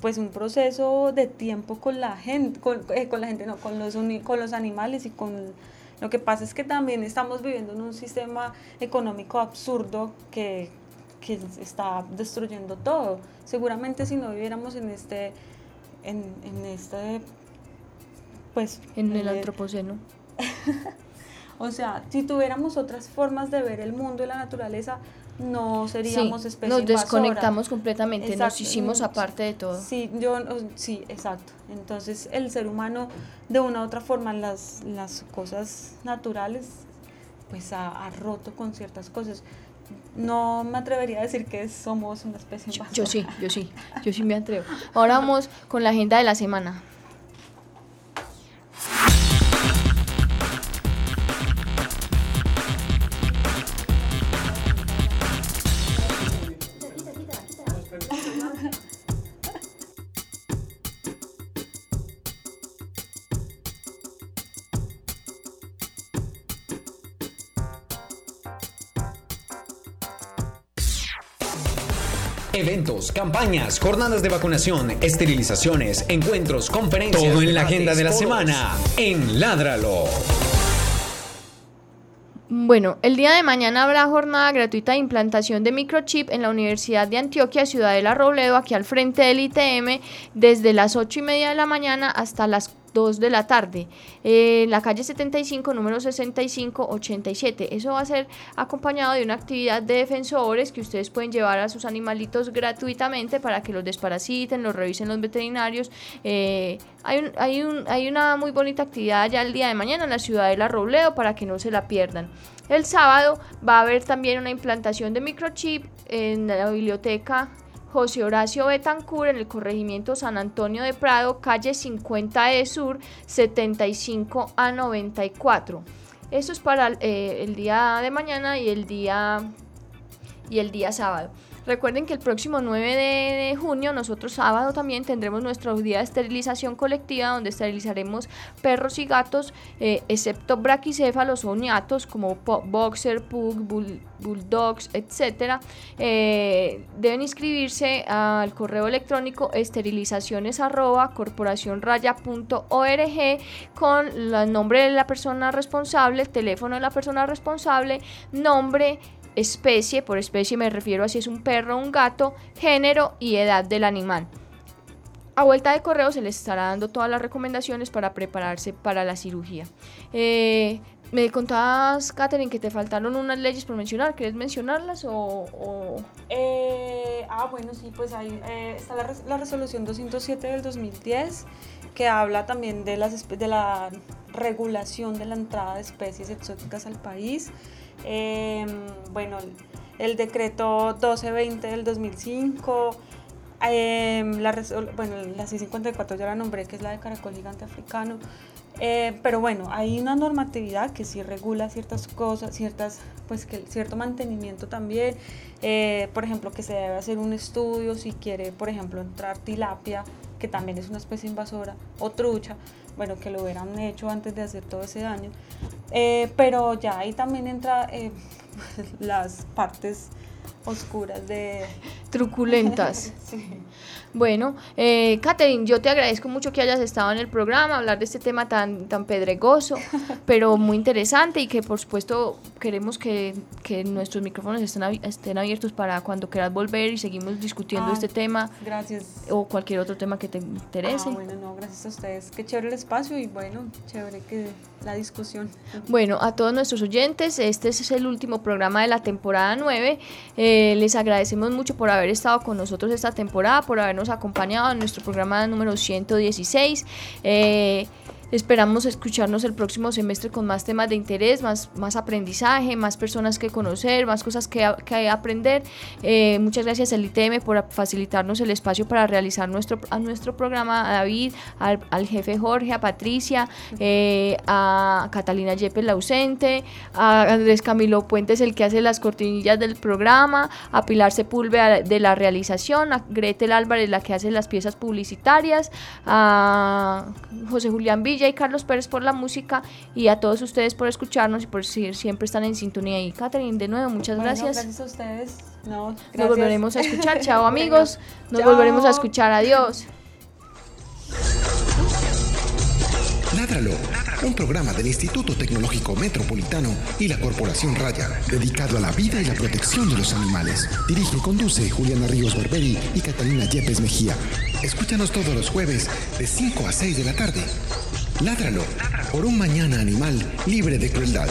pues un proceso de tiempo con la gente, con, eh, con la gente, no, con los, con los animales y con... Lo que pasa es que también estamos viviendo en un sistema económico absurdo que, que está destruyendo todo. Seguramente si no viviéramos en este, en, en este, pues... En el eh, antropoceno. o sea, si tuviéramos otras formas de ver el mundo y la naturaleza, no seríamos sí, Nos desconectamos completamente, nos hicimos aparte de todo. Sí, yo, sí, exacto. Entonces el ser humano de una u otra forma las, las cosas naturales pues ha, roto con ciertas cosas. No me atrevería a decir que somos una especie yo, yo sí, yo sí, yo sí me atrevo. Ahora vamos con la agenda de la semana. Eventos, campañas, jornadas de vacunación, esterilizaciones, encuentros, conferencias. Todo en la agenda de la semana en Ládralo. Bueno, el día de mañana habrá jornada gratuita de implantación de microchip en la Universidad de Antioquia, Ciudadela Robledo, aquí al frente del ITM, desde las 8 y media de la mañana hasta las 2 de la tarde, en la calle 75, número 6587. Eso va a ser acompañado de una actividad de defensores que ustedes pueden llevar a sus animalitos gratuitamente para que los desparasiten, los revisen los veterinarios. Eh, hay, hay, un, hay una muy bonita actividad ya el día de mañana en la ciudad de La Robledo para que no se la pierdan. El sábado va a haber también una implantación de microchip en la biblioteca José Horacio Betancur en el corregimiento San Antonio de Prado, calle 50 E Sur, 75 a 94. Eso es para eh, el día de mañana y el día y el día sábado. Recuerden que el próximo 9 de, junio, nosotros sábado también tendremos nuestro día de esterilización colectiva, donde esterilizaremos perros y gatos, eh, excepto braquicéfalos o ñatos, como boxer, pug, bulldogs, etc. Eh, deben inscribirse al correo electrónico esterilizaciones con el nombre de la persona responsable, el teléfono de la persona responsable, nombre, especie, por especie me refiero a si es un perro o un gato, género y edad del animal. A vuelta de correo se les estará dando todas las recomendaciones para prepararse para la cirugía. Eh, me contabas, Katherine, que te faltaron unas leyes por mencionar. ¿Quieres mencionarlas o...? Eh, ah, bueno, sí, pues ahí eh, está la, la, resolución 207 del 2010 que habla también de, las, de la regulación de la entrada de especies exóticas al país. Em, bueno, el decreto 1220 del 2005, em, la, bueno, la C54 ya la nombré, que es la de caracol gigante africano. Eh, pero bueno, hay una normatividad que sí regula ciertas cosas, ciertas, pues que cierto mantenimiento también. Eh, por ejemplo, que se debe hacer un estudio si quiere, por ejemplo, entrar tilapia, que también es una especie invasora, o trucha, bueno, que lo hubieran hecho antes de hacer todo ese daño. Eh, pero ya ahí también entra eh, las partes oscuras de... Truculentas. Bueno, eh, Catherine, yo te agradezco mucho que hayas estado en el programa, hablar de este tema tan, tan pedregoso, pero muy interesante y que por supuesto queremos que, que nuestros micrófonos estén, estén abiertos para cuando quieras volver y seguimos discutiendo Ah, este tema Gracias. o cualquier otro tema que te interese. Ah, bueno, no, gracias a ustedes. Qué chévere el espacio y bueno, chévere que la discusión. Bueno, a todos nuestros oyentes, este es el último programa de la temporada 9. Eh, les agradecemos mucho por haber estado con nosotros esta temporada, por habernos acompañado en nuestro programa número 116. Eh, Esperamos escucharnos el próximo semestre con más temas de interés, más, más aprendizaje, más personas que conocer, más cosas que, que aprender. Eh, muchas gracias al ITM por facilitarnos el espacio para realizar nuestro, a nuestro programa, a David, al, al jefe Jorge, a Patricia, eh, a Catalina Yepes, la ausente, a Andrés Camilo Puentes, el que hace las cortinillas del programa, a Pilar Sepúlveda de la realización, a Gretel Álvarez, la que hace las piezas publicitarias, a José Julián Villa y Carlos Pérez por la música y a todos ustedes por escucharnos y por si siempre están en sintonía. Y Catherine, de nuevo, muchas Bueno, gracias. Gracias a ustedes. No, Nos volveremos a escuchar. Chao amigos. Nos Chao. volveremos a escuchar. Adiós. Ládralo, un programa del Instituto Tecnológico Metropolitano y la Corporación Raya, dedicado a la vida y la protección de los animales. Dirige y conduce Juliana Ríos Barberi y Catalina Yepes Mejía. Escúchanos todos los jueves de 5 a 6 de la tarde. Ládralo por un mañana animal libre de crueldad.